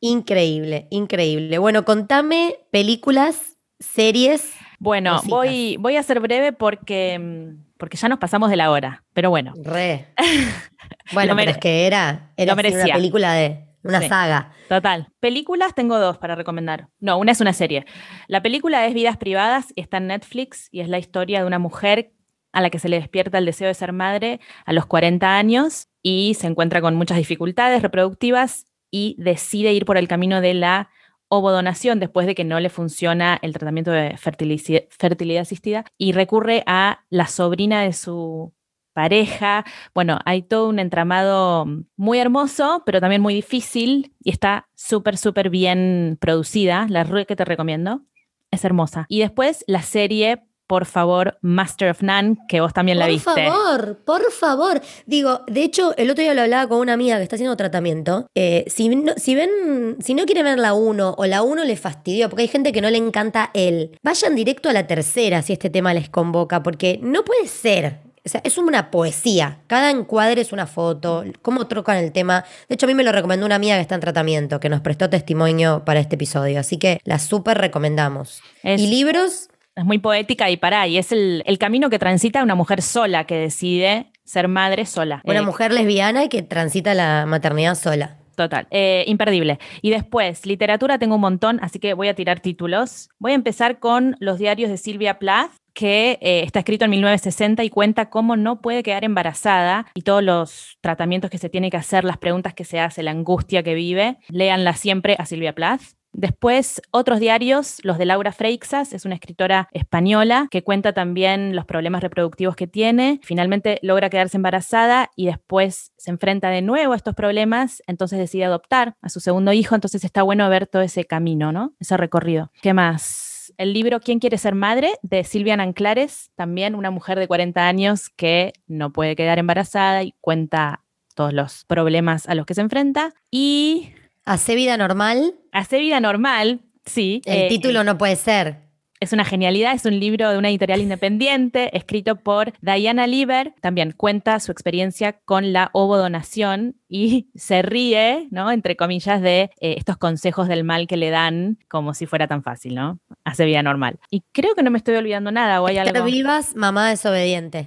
Increíble, increíble. Bueno, contame películas, series. Bueno, Cositas. voy, voy a ser breve porque, mm, porque ya nos pasamos de la hora. Pero bueno, Re. [LAUGHS] Bueno, pero es que era, era una película de una Sí. saga. total. Películas tengo dos para recomendar. No, una es una serie. La película es Vidas Privadas y está en Netflix y es la historia de una mujer a la que se le despierta el deseo de ser madre a los 40 años y se encuentra con muchas dificultades reproductivas y decide ir por el camino de la ovodonación después de que no le funciona el tratamiento de fertilidad asistida y recurre a la sobrina de su pareja. Bueno, hay todo un entramado muy hermoso, pero también muy difícil y está súper, súper bien producida. La re que te recomiendo. Es hermosa. Y después la serie, por favor, Master of None, que vos también la por viste. favor, por favor. Digo, de hecho, el otro día lo hablaba con una amiga que está haciendo tratamiento. Eh, si, no, si ven, si no quieren ver la 1 o la 1 les fastidió, porque hay gente que no le encanta él, vayan directo a la tercera si este tema les convoca, porque no puede ser. O sea, es una poesía. Cada encuadre es una foto. Cómo trocan el tema. De hecho, a mí me lo recomendó una amiga que está en tratamiento, que nos prestó testimonio para este episodio. Así que la súper recomendamos. Es- ¿Y libros? Es muy poética y pará, y es el, el camino que transita una mujer sola que decide ser madre sola. Una Eh, mujer lesbiana y que transita la maternidad sola. Total, eh, imperdible. Y después, literatura tengo un montón, así que voy a tirar títulos. Voy a empezar con los diarios de Silvia Plath, que eh, está escrito en 1960 y cuenta cómo no puede quedar embarazada y todos los tratamientos que se tiene que hacer, las preguntas que se hace, la angustia que vive. Léanla siempre a Silvia Plath. Después, otros diarios, los de Laura Freixas, es una escritora española que cuenta también los problemas reproductivos que tiene. Finalmente logra quedarse embarazada y después se enfrenta de nuevo a estos problemas, entonces decide adoptar a su segundo hijo, entonces está bueno ver todo ese camino, ¿no? Ese recorrido. ¿Qué más? El libro ¿Quién quiere ser madre? de Silvia Anclares, también una mujer de 40 años que no puede quedar embarazada y cuenta todos los problemas a los que se enfrenta. Y Hace vida normal. Hace vida normal, sí. El eh, título no puede ser. Es una genialidad, es un libro de una editorial independiente, [LAUGHS] escrito por Diana Lieber. También cuenta su experiencia con la ovodonación y [LAUGHS] se ríe, ¿no? Entre comillas, de eh, estos consejos del mal que le dan, como si fuera tan fácil, ¿no? Hace vida normal. Y creo que no me estoy olvidando nada, o hay Esther algo. Vivas, mamá desobediente.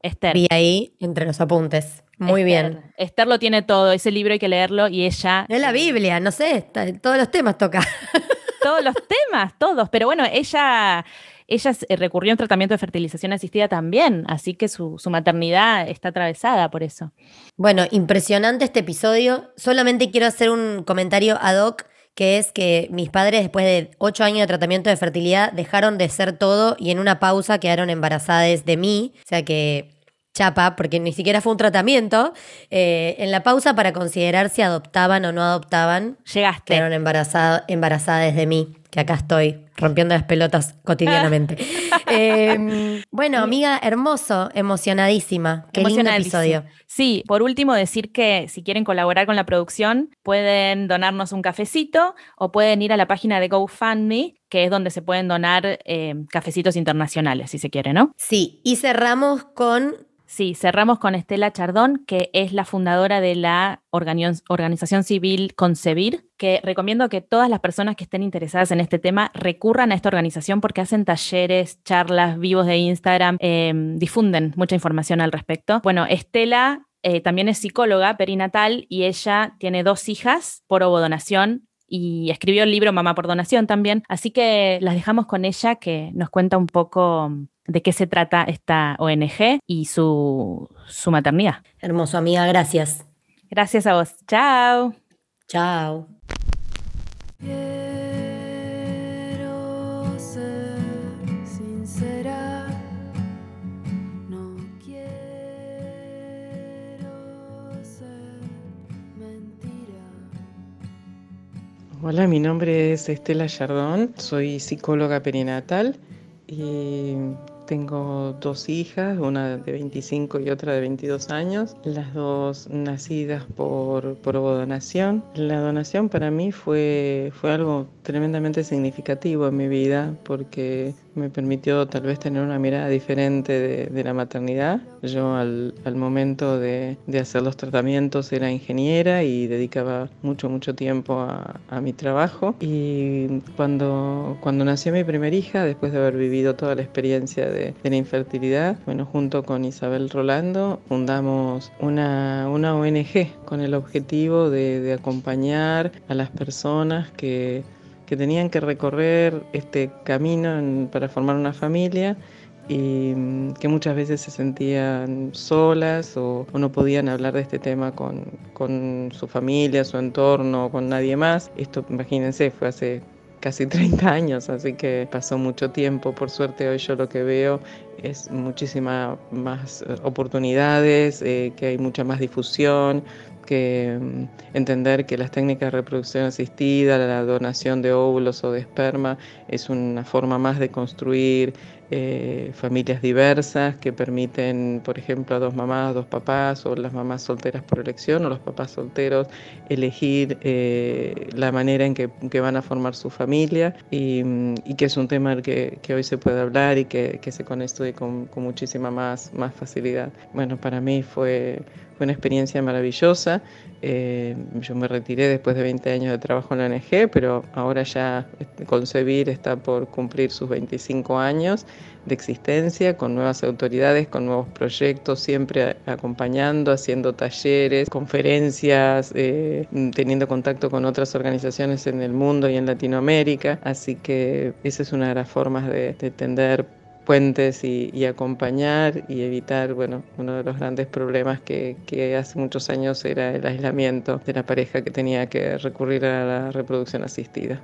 Esther. Vi ahí entre los apuntes. Muy Esther. bien. Esther lo tiene todo, ese libro hay que leerlo y ella. Es la Biblia, no sé, está- todos los temas toca. [LAUGHS] todos los temas, todos. Pero bueno, ella, ella eh, recurrió a un tratamiento de fertilización asistida también, así que su, su maternidad está atravesada por eso. Bueno, impresionante este episodio. Solamente quiero hacer un comentario ad hoc, que es que mis padres, después de ocho años de tratamiento de fertilidad, dejaron de ser todo y en una pausa quedaron embarazadas de mí. O sea que chapa, porque ni siquiera fue un tratamiento. eh, en la pausa para considerar si adoptaban o no adoptaban, Llegaste. quedaron embarazadas embarazadas de mí, que acá estoy rompiendo las pelotas cotidianamente. [LAUGHS] Eh, [LAUGHS] bueno, amiga, hermoso, emocionadísima. Qué lindo episodio. Sí, por último decir que si quieren colaborar con la producción, pueden donarnos un cafecito o pueden ir a la página de GoFundMe, que es donde se pueden donar eh, cafecitos internacionales, si se quiere, ¿no? Sí, y cerramos con Sí, cerramos con Estela Chardón, que es la fundadora de la organi- organización civil Concebir, que recomiendo que todas las personas que estén interesadas en este tema recurran a esta organización porque hacen talleres, charlas, vivos de Instagram, eh, difunden mucha información al respecto. Bueno, Estela eh, también es psicóloga perinatal y ella tiene dos hijas por ovodonación y escribió el libro Mamá por Donación también. Así que las dejamos con ella que nos cuenta un poco de qué se trata esta ONG y su, su maternidad. hermoso, amiga, gracias. Gracias a vos. Chao. Chao. Quiero ser sincera, no quiero ser mentira. Hola, mi nombre es Estela Yardón, soy psicóloga perinatal y tengo dos hijas, una de 25 y otra de 22 años, las dos nacidas por, por donación. La donación para mí fue, fue algo tremendamente significativo en mi vida porque me permitió tal vez tener una mirada diferente de, la maternidad. Yo al, momento de, hacer los tratamientos era ingeniera y dedicaba mucho, mucho tiempo a, mi trabajo. Y cuando, cuando nació mi primera hija, después de haber vivido toda la experiencia de, la infertilidad, bueno, junto con Isabel Rolando fundamos una, una ONG con el objetivo de acompañar a las personas que que tenían que recorrer este camino para formar una familia y mm, que muchas veces se sentían solas o, no podían hablar de este tema con, con, su familia, su entorno, con nadie más. Esto, imagínense, fue hace casi [LAUGHS] 30 años, así que pasó mucho tiempo. Por suerte hoy yo lo que veo es muchísimas más eh, oportunidades, eh, que hay mucha más difusión, que mm, entender que las técnicas de reproducción asistida, la donación de óvulos o de esperma es una forma más de construir eh, familias diversas que permiten, por ejemplo, a dos mamás, dos papás, o las mamás solteras por elección, o los papás solteros elegir eh, la manera en que, van a formar su familia, y, mm, que es un tema que, hoy se puede hablar y que, se conecta con, con muchísima más, más facilidad. Bueno, para mí fue fue una experiencia maravillosa. Eh, yo me retiré después de 20 años de trabajo en la ONG, pero ahora ya este, Concebir está por cumplir sus 25 años de existencia, con nuevas autoridades, con nuevos proyectos, siempre acompañando, haciendo talleres, conferencias, eh, teniendo contacto con otras organizaciones en el mundo y en Latinoamérica. Así que esa es una de las formas de, de tender puentes y, acompañar y evitar, bueno, uno de los grandes problemas que, hace muchos años era el aislamiento de la pareja que tenía que recurrir a la reproducción asistida.